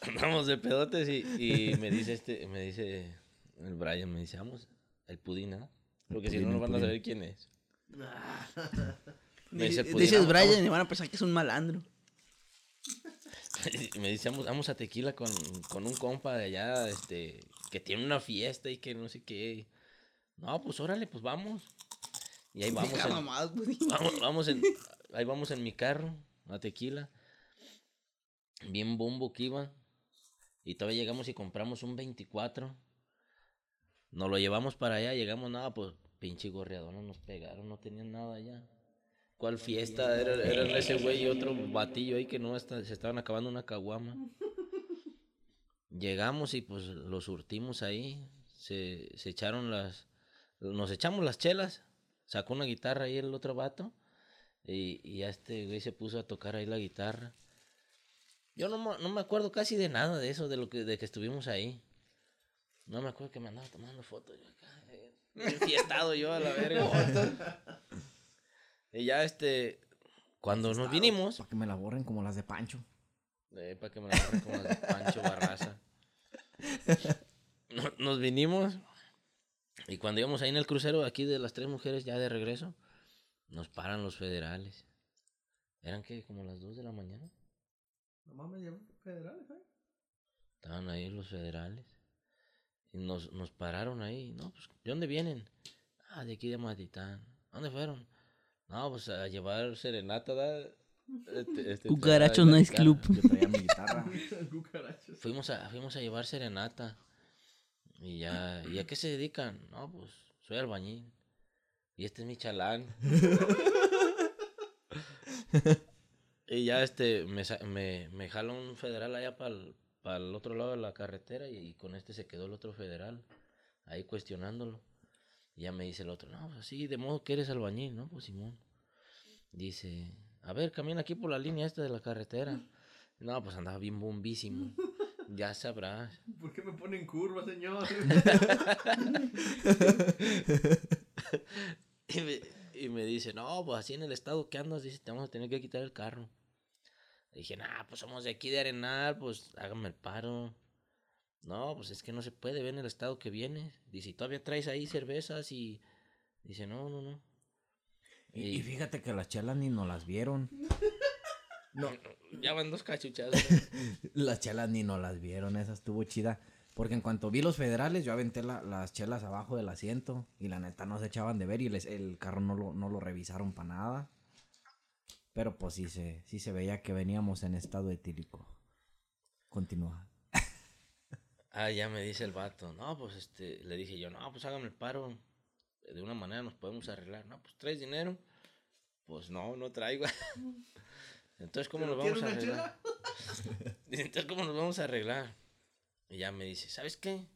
Andamos de pedotes y, y me dice este, me dice el Brian, me dice, vamos, el pudín, ¿ah? Porque si no, no van a saber quién es. Me dice, Dices "Pudiera- Brian y van a pensar que es un malandro. (laughs) Me dice, vamos, vamos a tequila con, con un compa de allá, este, que tiene una fiesta y que no sé qué. No, pues órale, pues vamos. Y ahí (laughs) vamos. En- vamos, (laughs) vamos en, ahí vamos en mi carro, a tequila. Bien bombo que iba. Y todavía llegamos y compramos un 24. Nos lo llevamos para allá, llegamos, nada, pues pinche gorreador, no nos pegaron, no tenían nada allá. ¿Cuál fiesta? Era, eran ese güey y otro batillo ahí que no está- se estaban acabando una caguama. (laughs) Llegamos y pues lo surtimos ahí. Se, se echaron las. Nos echamos las chelas. Sacó una guitarra ahí el otro vato. Y, y ya este güey se puso a tocar ahí la guitarra. Yo no, me- no me acuerdo casi de nada de eso, de lo que, de que estuvimos ahí. No me acuerdo que me andaba tomando fotos yo acá. eh, bien fiestado yo a la verga. (laughs) y ya este. Cuando nos vinimos. Para que me la borren como las de Pancho. Eh, para que me la agarre como de Pancho Barraza. No- Nos vinimos Y cuando íbamos ahí en el crucero, aquí de las tres mujeres ya de regreso, nos paran los federales. ¿Eran que como las 2 de la mañana? No mames, ya federales, ¿eh? Estaban ahí los federales. Y nos, nos pararon ahí. No, pues, ¿de dónde vienen? Ah, de aquí de Matitán. ¿A ¿Dónde fueron? No, pues a llevar serenata, ¿da? Este- este, traía la Nice guitarra. Club. Yo traía mi guitarra. (laughs) Fuimos a, fuimos a llevar serenata. Y ya, ¿y a qué se dedican? No, pues soy albañil. Y este es mi chalán. (laughs) y ya este, me, sa- me, me jala un federal allá para el otro lado de la carretera y, y con este se quedó el otro federal. Ahí cuestionándolo. Y ya me dice el otro, no, pues sí, de modo que eres albañil, ¿no? Pues Simón. Dice, a ver, camina aquí por la línea esta de la carretera. (laughs) No, pues andaba bien bombísimo. (laughs) Ya sabrás. ¿Por qué me ponen curva, señor? (laughs) Y me, y me dice, no, pues así en el estado que andas, dice, te vamos a tener que quitar el carro. Le dije, nah, pues somos de aquí de Arenal, pues hágame el paro. No, pues es que no se puede, ver en el estado que vienes. Dice, ¿y todavía traes ahí cervezas? Y dice, no, no, no. Y, y fíjate que las chelas ni nos las vieron. (laughs) No, (laughs) Ya van dos cachuchas. (laughs) las chelas ni nos las vieron, esa estuvo chida. Porque en cuanto vi los federales, yo aventé la- las chelas abajo del asiento. Y la neta no se echaban de ver y les- el carro no lo, no lo revisaron para nada. Pero pues sí se, sí se veía que veníamos en estado etílico. Continúa. Ah, ya me dice el vato. No, pues este, le dije yo, no, pues hágame el paro. De una manera nos podemos arreglar. No, pues traes dinero. Pues no, no traigo. (laughs) Entonces, ¿cómo nos ¿Pero vamos a arreglar? (laughs) Entonces, ¿cómo nos vamos a arreglar? Y ya me dice, ¿sabes qué?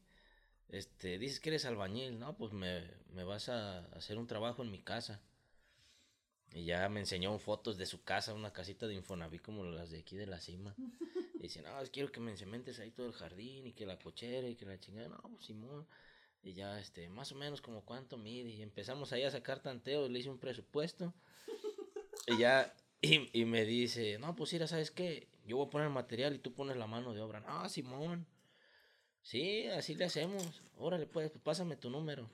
Este, dices que eres albañil, ¿no? Pues me, me vas a hacer un trabajo en mi casa. Y ya me enseñó fotos de su casa, una casita de Infonavit como las de aquí de la cima. (laughs) Y dice, no, quiero que me encementes ahí todo el jardín y que la cochera y que la chingada. No, pues Simón. Y ya, este, más o menos como cuánto mide. Y empezamos ahí a sacar tanteos, le hice un presupuesto. (laughs) Y ya, y, y me dice, no, pues mira, ¿sabes qué? Yo voy a poner el material y tú pones la mano de obra. No, Simón. Sí, así le hacemos. Órale, pues, pues pásame tu número.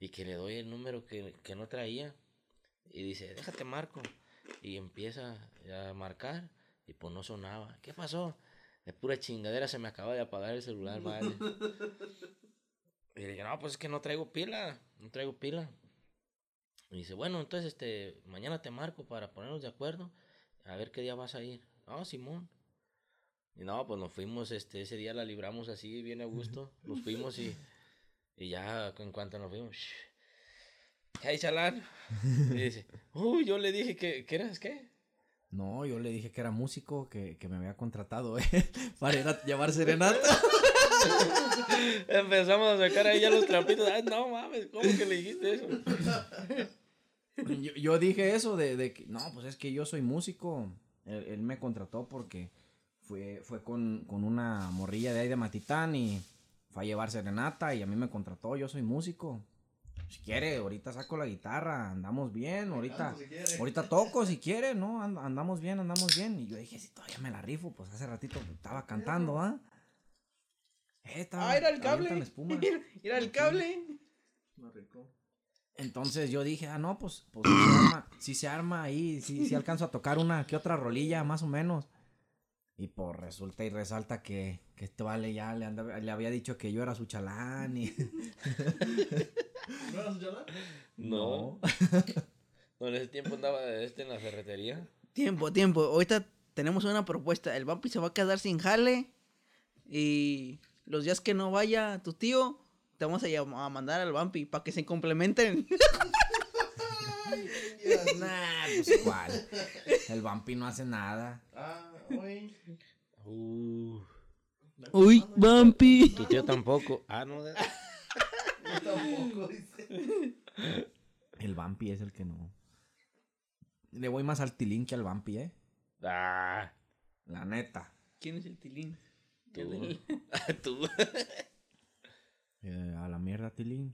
Y que le doy el número que, que no traía. Y dice, déjate marco. Y empieza a marcar. Y pues no sonaba. ¿Qué pasó? De pura chingadera se me acaba de apagar el celular, (laughs) vale. y le dije, no, pues es que no traigo pila. No traigo pila. Y dice, bueno, entonces este, mañana te marco para ponernos de acuerdo. A ver qué día vas a ir. No, Simón. Y no, pues nos fuimos, este, ese día la libramos así, bien a gusto. Nos fuimos y, y ya en cuanto nos fuimos, ¿qué hay, chalán? Y dice, uy, yo le dije que, que eras qué. No, yo le dije que era músico, que, que me había contratado, ¿eh? (laughs) Para ir a llevar serenata. (laughs) Empezamos a sacar ahí ya los trapitos. Ay, no mames, ¿cómo que le dijiste eso? Yo, yo dije eso de, de que, no, pues es que yo soy músico. Él, él me contrató porque fue, fue con, con una morrilla de ahí de Matitán y fue a llevar serenata y a mí me contrató, yo soy músico. Si quiere, ahorita saco la guitarra, andamos bien, ahorita, si ahorita toco si quiere, ¿no? And- andamos bien, andamos bien. Y yo dije, si todavía me la rifo, pues hace ratito estaba cantando, ¿ah? Eh, estaba- Ah, era el cable. espuma. (laughs) Era el cable. Rico. Entonces yo dije, ah, no, pues, pues si se arma, si se arma ahí, si, si alcanzo a tocar una que otra rolilla, más o menos. Y pues resulta y resalta que, que este vale ya le, anda- le había dicho que yo era su chalán y... (laughs) ¿No eras Yala? No. (laughs) No, en ese tiempo andaba este en la ferretería. Tiempo, tiempo. Ahorita tenemos una propuesta. El vampi se va a quedar sin jale. Y los días que no vaya tu tío, te vamos a, a mandar al vampi para que se complementen. (laughs) nah, pues cuál. El vampi no hace nada. Ah, oye. Uh, Uy, vampi. tu tío tampoco. (laughs) Ah, no. de- Yo tampoco, dice. El vampi es el que no. Le voy más al tilín que al vampi, ¿eh? Ah, La neta. ¿Quién es el tilín? tú. (laughs) (laughs) Eh, a la mierda, tilín.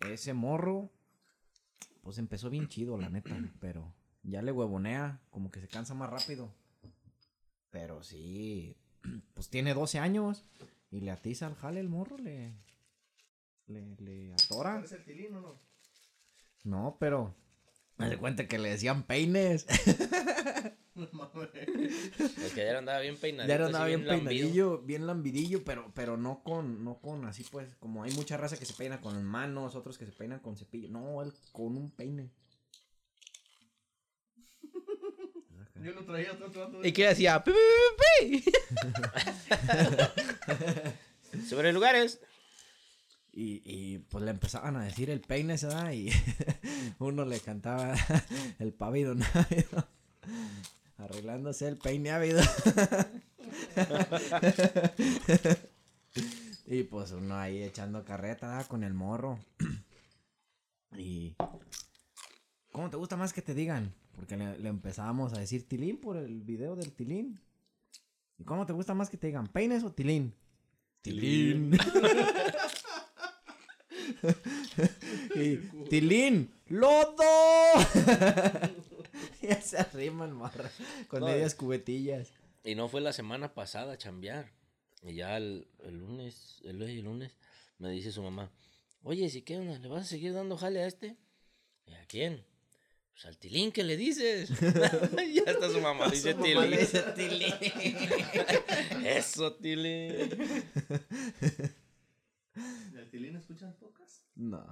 Ese morro, pues empezó bien chido, la neta, pero ya le huevonea, como que se cansa más rápido. Pero sí, (clears throat) pues tiene 12 años y le atiza al jale el morro, le, le, le atora. ¿Parece el tilín o no? No, pero. Me di cuenta que le decían peines. (laughs) No mames. El que ya andaba bien peinadito. Ya andaba bien lambido. peinadillo, bien lambidillo, pero, pero no con, no con así pues, como hay mucha raza que se peina con manos, otros que se peinan con cepillo. No, él con un peine. Yo lo traía otro trato. ¿Y qué hacía? Pi, pi, pi, pi. (laughs) Sobre lugares. Y, y pues le empezaban a decir el peine se da y (laughs) uno le cantaba (laughs) el pavido návido. Arreglándose el peine ávido. y pues uno ahí echando carreta ¿verdad? con el morro. (clears throat) y ¿cómo te gusta más que te digan? Porque le, le empezábamos a decir tilín por el video del tilín. ¿Y cómo te gusta más que te digan? ¿Peines o tilín? Tilín. (laughs) y Tilín, lodo. (laughs) ya se arrima el morro con No, medias cubetillas. Y no fue la semana pasada a chambear. Y ya el, el lunes, el, el lunes, me dice su mamá, oye, ¿si qué onda? ¿Le vas a seguir dando jale a este? ¿Y a quién? Pues al tilín, ¿qué le dices? (laughs) (laughs) ya está su mamá, dice Su mamá tilín. le dice (laughs) tilín. Eso, tilín. ¿El tilín escuchan pocas? No.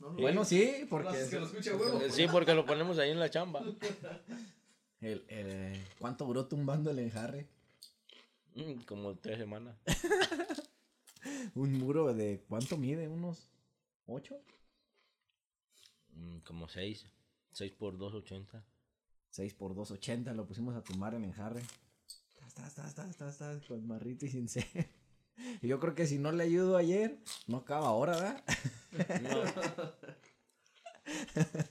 No, Bueno, sí, porque Porque es- que lo escucha huevo. Sí, porque lo ponemos ahí en la chamba. el, el- ¿cuánto duró tumbando el enjarre? Mm, como tres semanas. Un muro de ¿cuánto mide? ¿Unos ocho? Mm, como seis. Seis por dos, ochenta. 6 por 2, 80, lo pusimos a tumbar el enjarre. Tas, tas, tas, con marrito y sin ser. Y (laughs) yo creo que si no le ayudo ayer, no acaba ahora, ¿verdad? (laughs)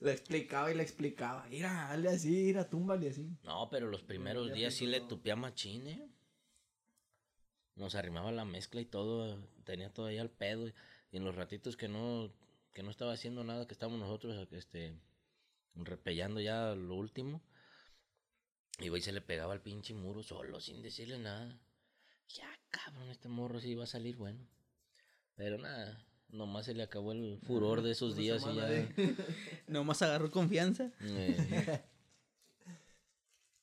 le explicaba y le explicaba. Mira, hazle así, mira, túmbale así. No, pero los primeros días sí le tupía machín, ¿eh? Nos arrimaba la mezcla y todo, tenía todo ahí al pedo. Y en los ratitos que no, que no estaba haciendo nada, que estábamos nosotros este, repellando ya lo último. Y güey se le pegaba al pinche muro solo, sin decirle nada. Ya, cabrón, este morro sí va a salir bueno. Pero nada, nomás se le acabó el furor de esos días y ya. de- (laughs) Nomás agarró confianza. eh, (laughs)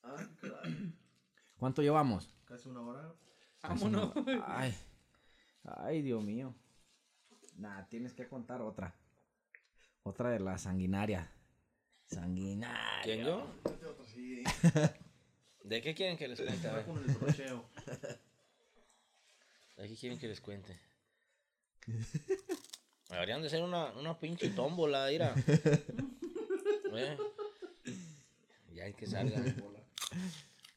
Ah. ¿Cuánto llevamos? Casi una hora. Vámonos. (laughs) Ay, ay, Dios mío. Nah, tienes que contar otra. Otra de la sanguinaria. Sanguinaria. ¿Quién yo? (laughs) ¿De qué quieren que les cuente? A ver. (laughs) ¿De qué quieren que les cuente? Deberían de ser una, una pinche tómbola, mira. (laughs) Eh. Ya hay que salga.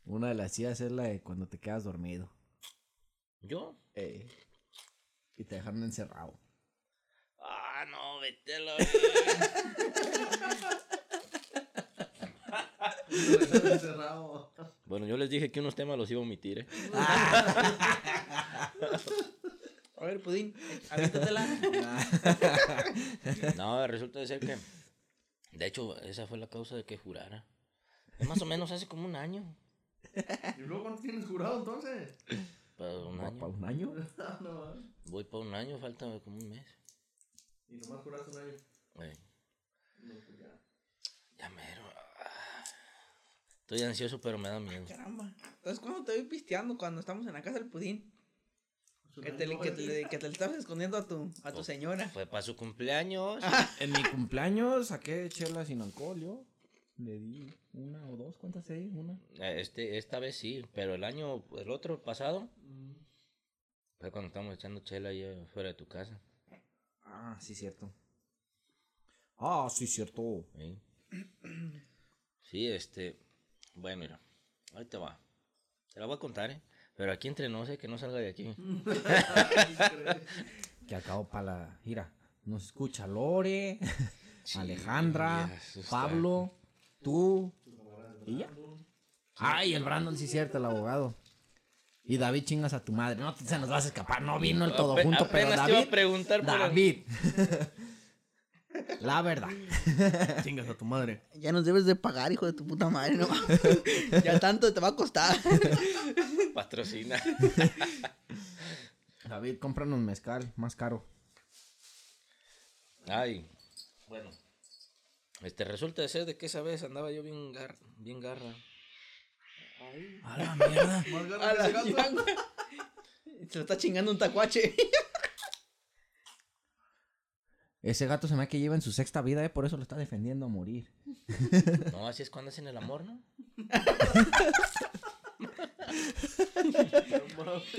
Una de las sillas es la de cuando te quedas dormido. ¿Yo? Eh, y te dejaron encerrado. No, vete a la (laughs) Encerrado. Bueno, yo les dije que unos temas los iba a omitir, ¿eh? A ver, Pudín, aviéntatela. No, resulta de ser que... De hecho, esa fue la causa de que jurara. Es más o menos hace como un año. ¿Y luego cuánto tienes jurado entonces? Para un ¿Para año. un año? (laughs) No. Voy para un año, falta como un mes. Y nomás juraste un año. Eh, No, pues ya. ya mero. Ah. Estoy ansioso, pero me da miedo. Caramba. Entonces, ¿cuándo te voy pisteando? Cuando estamos en la casa del Pudín. Pues Que te, que, te, güey. que te le estabas escondiendo a tu, a tu señora. Fue para su cumpleaños. (laughs) En mi cumpleaños saqué chela sin alcohol, yo. Le di una o dos, ¿cuántas seis? Una. Eh, Este, esta vez sí, pero el año, el otro pasado, Mm. fue cuando estábamos echando chela ahí fuera de tu casa. Ah, sí, cierto. Ah, sí, cierto. ¿sí? Sí, este, bueno, mira, ahí te va. Te la voy a contar, ¿eh? Pero aquí entre nos, ¿eh? Que no salga de aquí. (laughs) (laughs) Que acabo para la. Mira, nos escucha Lore, Sí, Alejandra. Pablo, tú. ¿Y ya? Ay, el Brandon, sí, cierto, el abogado. Y David, chingas a tu madre. No te- se nos vas a escapar. No vino el todo Ape- junto, pero apenas te iba a David. preguntar por el- David. (laughs) La verdad. (laughs) Chingas a tu madre. Ya nos debes de pagar, hijo de tu puta madre, ¿no? (laughs) ya tanto te va a costar. Patrocina. David, cómpranos mezcal, más caro. Ay, bueno. Este, resulta de ser de que esa vez andaba yo bien, gar- bien garra. A la mierda. (laughs) A la gato. (laughs) Se lo está chingando un tacuache. (laughs) Ese gato se me ha que lleva en su sexta vida, eh, por eso lo está defendiendo a morir. No, así es cuando hacen el amor, ¿no?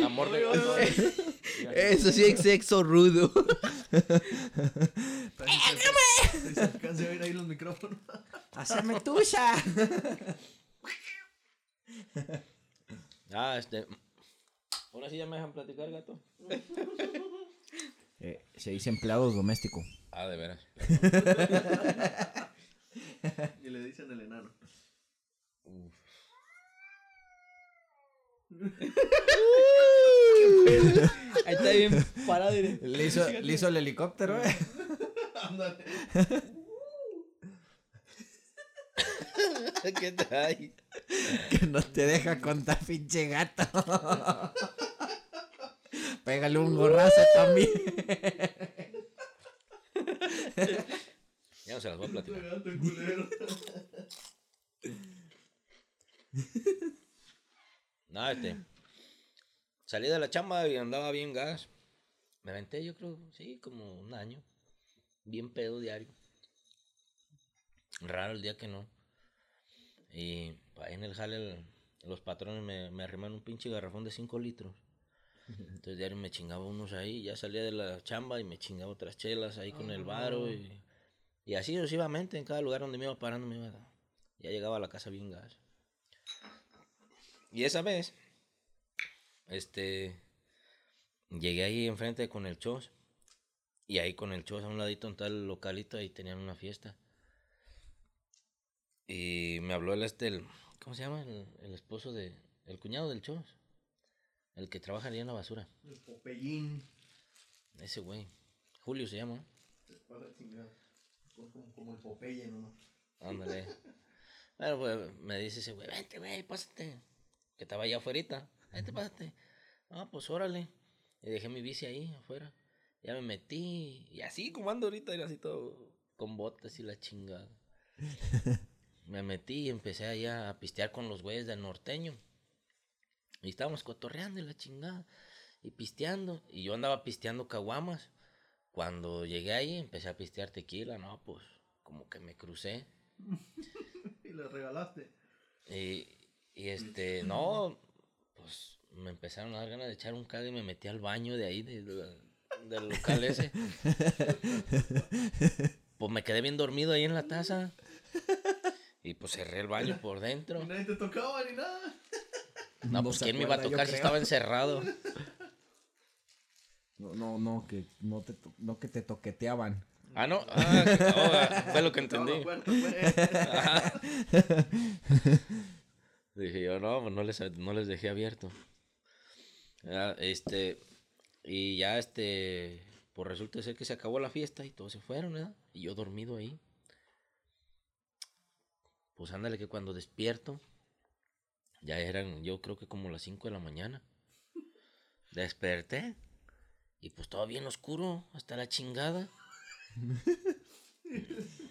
amor de oye, Eso sí es sexo rudo. Se se alcanza a oír ahí los micrófonos. ¡Haceme tuya! (laughs) Ah, este. Ahora sí ya me dejan platicar, gato. (laughs) Eh, se dice empleados domésticos. Ah, de veras. (laughs) Y le dicen el enano. Ahí está bien parado. y- Le hizo, le hizo el helicóptero, eh. Ándale. ¿Qué trae? Que no te deja contar, pinche gato. (laughs) Pégale un gorrazo también. (laughs) Ya no se las voy a platicar. Culero. No, este. Salí de la chamba y andaba bien gas. Me aventé, yo creo, sí, como un año. Bien pedo diario. Raro el día que no. Y en el jale el- los patrones me, me arrimaron un pinche garrafón de 5 litros. Entonces diario me chingaba unos ahí, ya salía de la chamba y me chingaba otras chelas ahí con el varo y, y así sucesivamente en cada lugar donde me iba parando me iba ya llegaba a la casa bien gas. Y esa vez, este, llegué ahí enfrente con el Chos. Y ahí con el Chos a un ladito en tal localito, ahí tenían una fiesta. Y me habló el este, el, ¿cómo se llama? El, el esposo de, el cuñado del Chos. El que trabaja ahí en la basura. El Popeyín. Ese güey. Julio se llama. Para chingar. Como, como el Popeye, ¿no? Ándale. Bueno, pues me dice ese güey, vente, güey, pásate. Que estaba allá afuera. Vente, pásate. Ah, pues órale. Y dejé mi bici ahí afuera. Ya me metí. Y así como ando ahorita, era así todo con botas y la chingada. (laughs) me metí y empecé allá a pistear con los güeyes del norteño. Y estábamos cotorreando y la chingada. Y pisteando. Y yo andaba pisteando caguamas. Cuando llegué ahí empecé a pistear tequila. No, pues como que me crucé. (laughs) Y le regalaste. Y, y este, no, pues me empezaron a dar ganas de echar un cague y me metí al baño de ahí, de, de- del local ese. (laughs) Pues me quedé bien dormido ahí en la taza. Y pues cerré el baño por dentro. Y nadie te tocaba ni nada. No, pues se quién me iba a tocar si estaba encerrado. (laughs) No, no, no, que no, te, no que te toqueteaban. Ah, no, ah, (laughs) que- oh, ah, fue lo que (laughs) entendí. pues. Ajá. Dije yo, no, pues no les, no les dejé abierto. Ya, este, y ya este, pues resulta ser que se acabó la fiesta y todos se fueron, ¿verdad? Y yo dormido ahí. Pues ándale que cuando despierto, ya eran, yo creo que como las 5 de la mañana. Desperté y pues todo bien oscuro, hasta la chingada.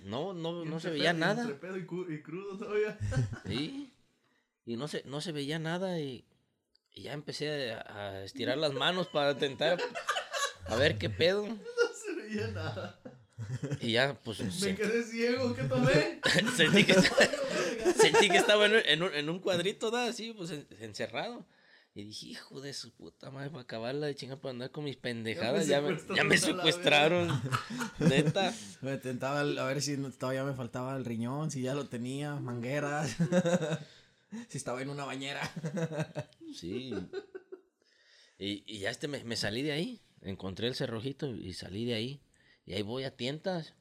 No, no, no se veía pedo- nada. Entre pedo y, crudo todavía. (laughs) Sí. Y no se, no se veía nada y, y ya empecé a, a estirar las manos para intentar a ver qué pedo. (laughs) No se veía nada. Y ya, pues, Me quedé ciego. ¿Qué tomé? (laughs) sentí, que estaba, sentí que estaba en, un- en un, cuadrito, ¿da? Así, pues, en- encerrado. Y dije, hijo de su puta madre, para acabarla de chingar, para andar con mis pendejadas. Ya me, ya me secuestraron. (laughs) Neta. Me intentaba el- a ver si todavía me faltaba el riñón, si ya lo tenía, mangueras. (laughs) si estaba en una bañera. Sí. Y, y ya este me, me salí de ahí. Encontré el cerrojito y salí de ahí. Y ahí voy a tientas.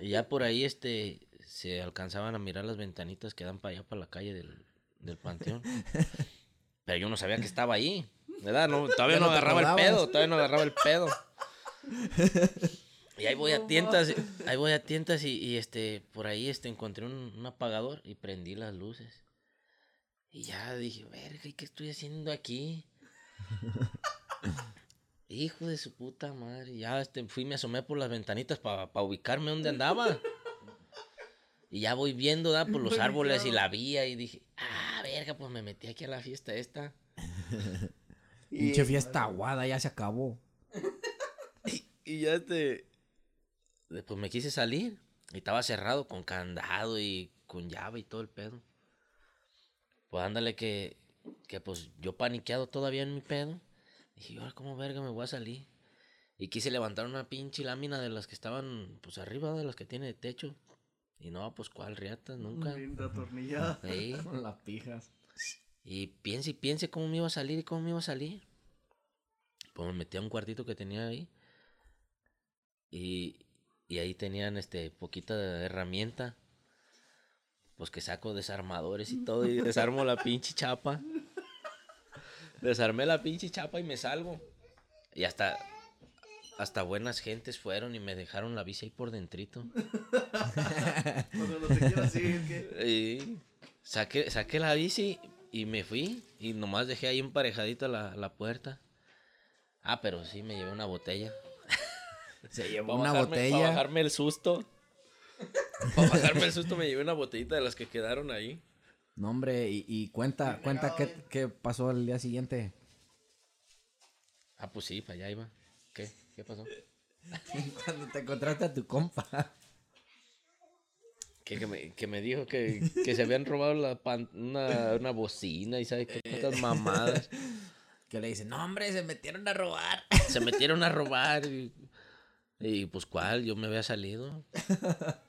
Y ya por ahí este se alcanzaban a mirar las ventanitas que dan para allá, para la calle del, del panteón. Pero yo no sabía que estaba ahí. ¿Verdad? No, todavía no agarraba el pedo, todavía no agarraba el pedo. Y ahí voy a tientas, ahí voy a tientas y, y, este, por ahí este encontré un, un apagador y prendí las luces. Y ya dije, verga, ¿y qué estoy haciendo aquí? Hijo de su puta madre. Ya este, fui, me asomé por las ventanitas para ubicarme donde andaba. Y ya voy viendo, ¿da? Por (laughs) los árboles y la vía. Y dije, ah, verga, pues me metí aquí a la fiesta esta. (laughs) Pinche fiesta aguada, ya se acabó. (laughs) Y ya este. Después me quise salir. Y estaba cerrado con candado y con llave y todo el pedo. Pues ándale que. Que pues yo paniqueado todavía en mi pedo. Dije, ¿y ahora cómo verga me voy a salir? Y quise levantar una pinche lámina de las que estaban pues arriba, de las que tiene de techo. Y no, pues cuál riata, nunca. Bien atornillada. Sí. (laughs) Con las pijas. Y piense y piense cómo me iba a salir y cómo me iba a salir. Pues me metí a un cuartito que tenía ahí. Y, y ahí tenían este poquita de herramienta. Pues que saco desarmadores y todo y desarmo la pinche chapa. (laughs) Desarmé la pinche chapa y me salgo. Y hasta hasta buenas gentes fueron y me dejaron la bici ahí por dentrito. (laughs) Cuando no te quieras ir, ¿qué? Y saqué, saqué la bici y me fui. Y nomás dejé ahí emparejadita la, la puerta. Ah, pero sí me llevé una botella. (laughs) Se llevó Para una bajarme- botella. Para bajarme el susto. Para bajarme el susto me llevé una botellita de las que quedaron ahí. No, hombre, y, y cuenta, cuenta qué, qué pasó el día siguiente. Ah, pues sí, para allá iba. ¿Qué? ¿Qué pasó? (laughs) Cuando te encontraste a tu compa. Que, que, me, que me dijo que, que se habían robado la pan- una, una bocina y sabe qué putas mamadas. (laughs) Que le dice, no, hombre, se metieron a robar. Se metieron a robar y, y pues cuál, yo me había salido. (laughs)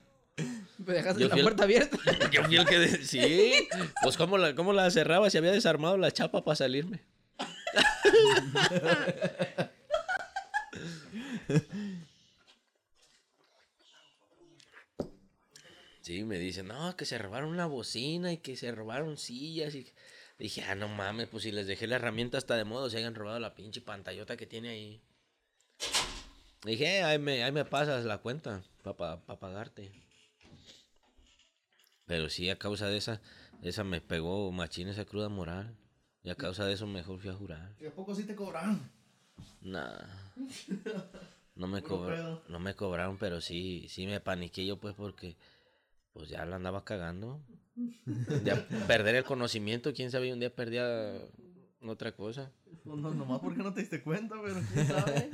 Me dejaste Yo la el- puerta abierta. (laughs) Yo fui el que de- sí, pues cómo la, cómo la cerraba, se había desarmado la chapa para salirme. Sí, me dicen, no, que se robaron una bocina y que se robaron sillas y dije, ah, no mames, pues si les dejé la herramienta hasta de modo se hayan robado la pinche pantallota que tiene ahí. Dije, "Eh, ahí me, ahí me pasas la cuenta para pagarte. Pero sí, a causa de esa, esa me pegó machín esa cruda moral. Y a causa de eso mejor fui a jurar. ¿Y a poco sí te cobraron? Nah. (laughs) No me, Puro cobra- pedo. no me cobraron, pero sí, sí me paniqué yo pues porque pues ya la andaba cagando. Ya (laughs) perder el conocimiento, quién sabe, un día perdía otra cosa. Pues no, nomás porque no te diste cuenta, pero quién (laughs) sabe.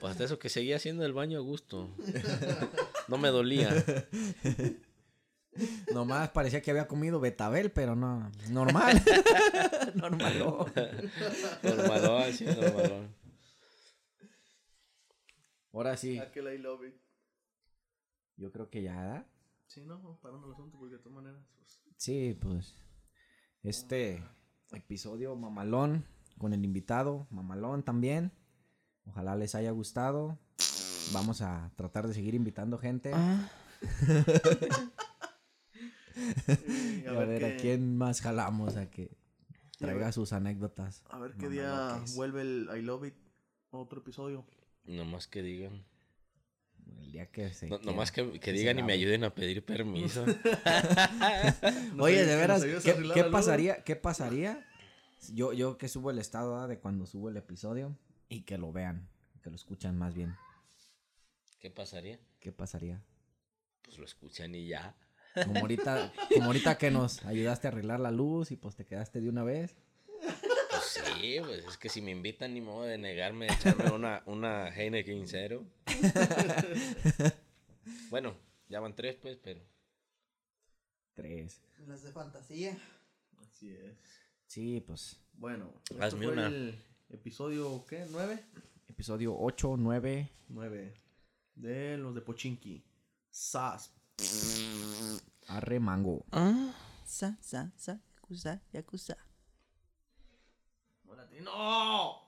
Pues hasta eso que seguía haciendo el baño a gusto. No me dolía. Nomás parecía que había comido betabel, pero no. Normal. (laughs) normal. Normalón, sí, normalón. Ahora sí. Aquel I love it. Yo creo que ya, ¿da? Sí, no, parando el asunto porque de todas maneras. Pues, Sí, pues. Este episodio mamalón con el invitado, mamalón también. Ojalá les haya gustado. Vamos a tratar de seguir invitando gente. (laughs) y (laughs) y a, ver, qué, a quién más jalamos a que traiga sus anécdotas. A ver qué día vuelve el I love it. Otro episodio. Nomás que digan. El día que se. No, nomás que, que que digan y me ayuden a pedir permiso. (laughs) (laughs) Oye, de veras, ¿qué, pasaría? ¿Qué pasaría? Yo, yo que subo el estado ¿ah? de cuando subo el episodio y que lo vean, que lo escuchan más bien. ¿Qué pasaría? ¿Qué pasaría? Pues lo escuchan y ya. Como ahorita, como ahorita que nos ayudaste a arreglar la luz y pues te quedaste de una vez. Pues sí, pues es que si me invitan ni modo de negarme a echarme una, una Heineken cero. bueno, ya van tres pues, pero... Tres. Las de fantasía. Así es. Sí, pues. Bueno, esto Hazme fue una. el episodio, ¿qué? ¿Nueve? Episodio 8, 9. Nueve. De los de Pochinki. Sas. Arre mango. Sa, sa, sa, yakuza, yakuza. ¡No!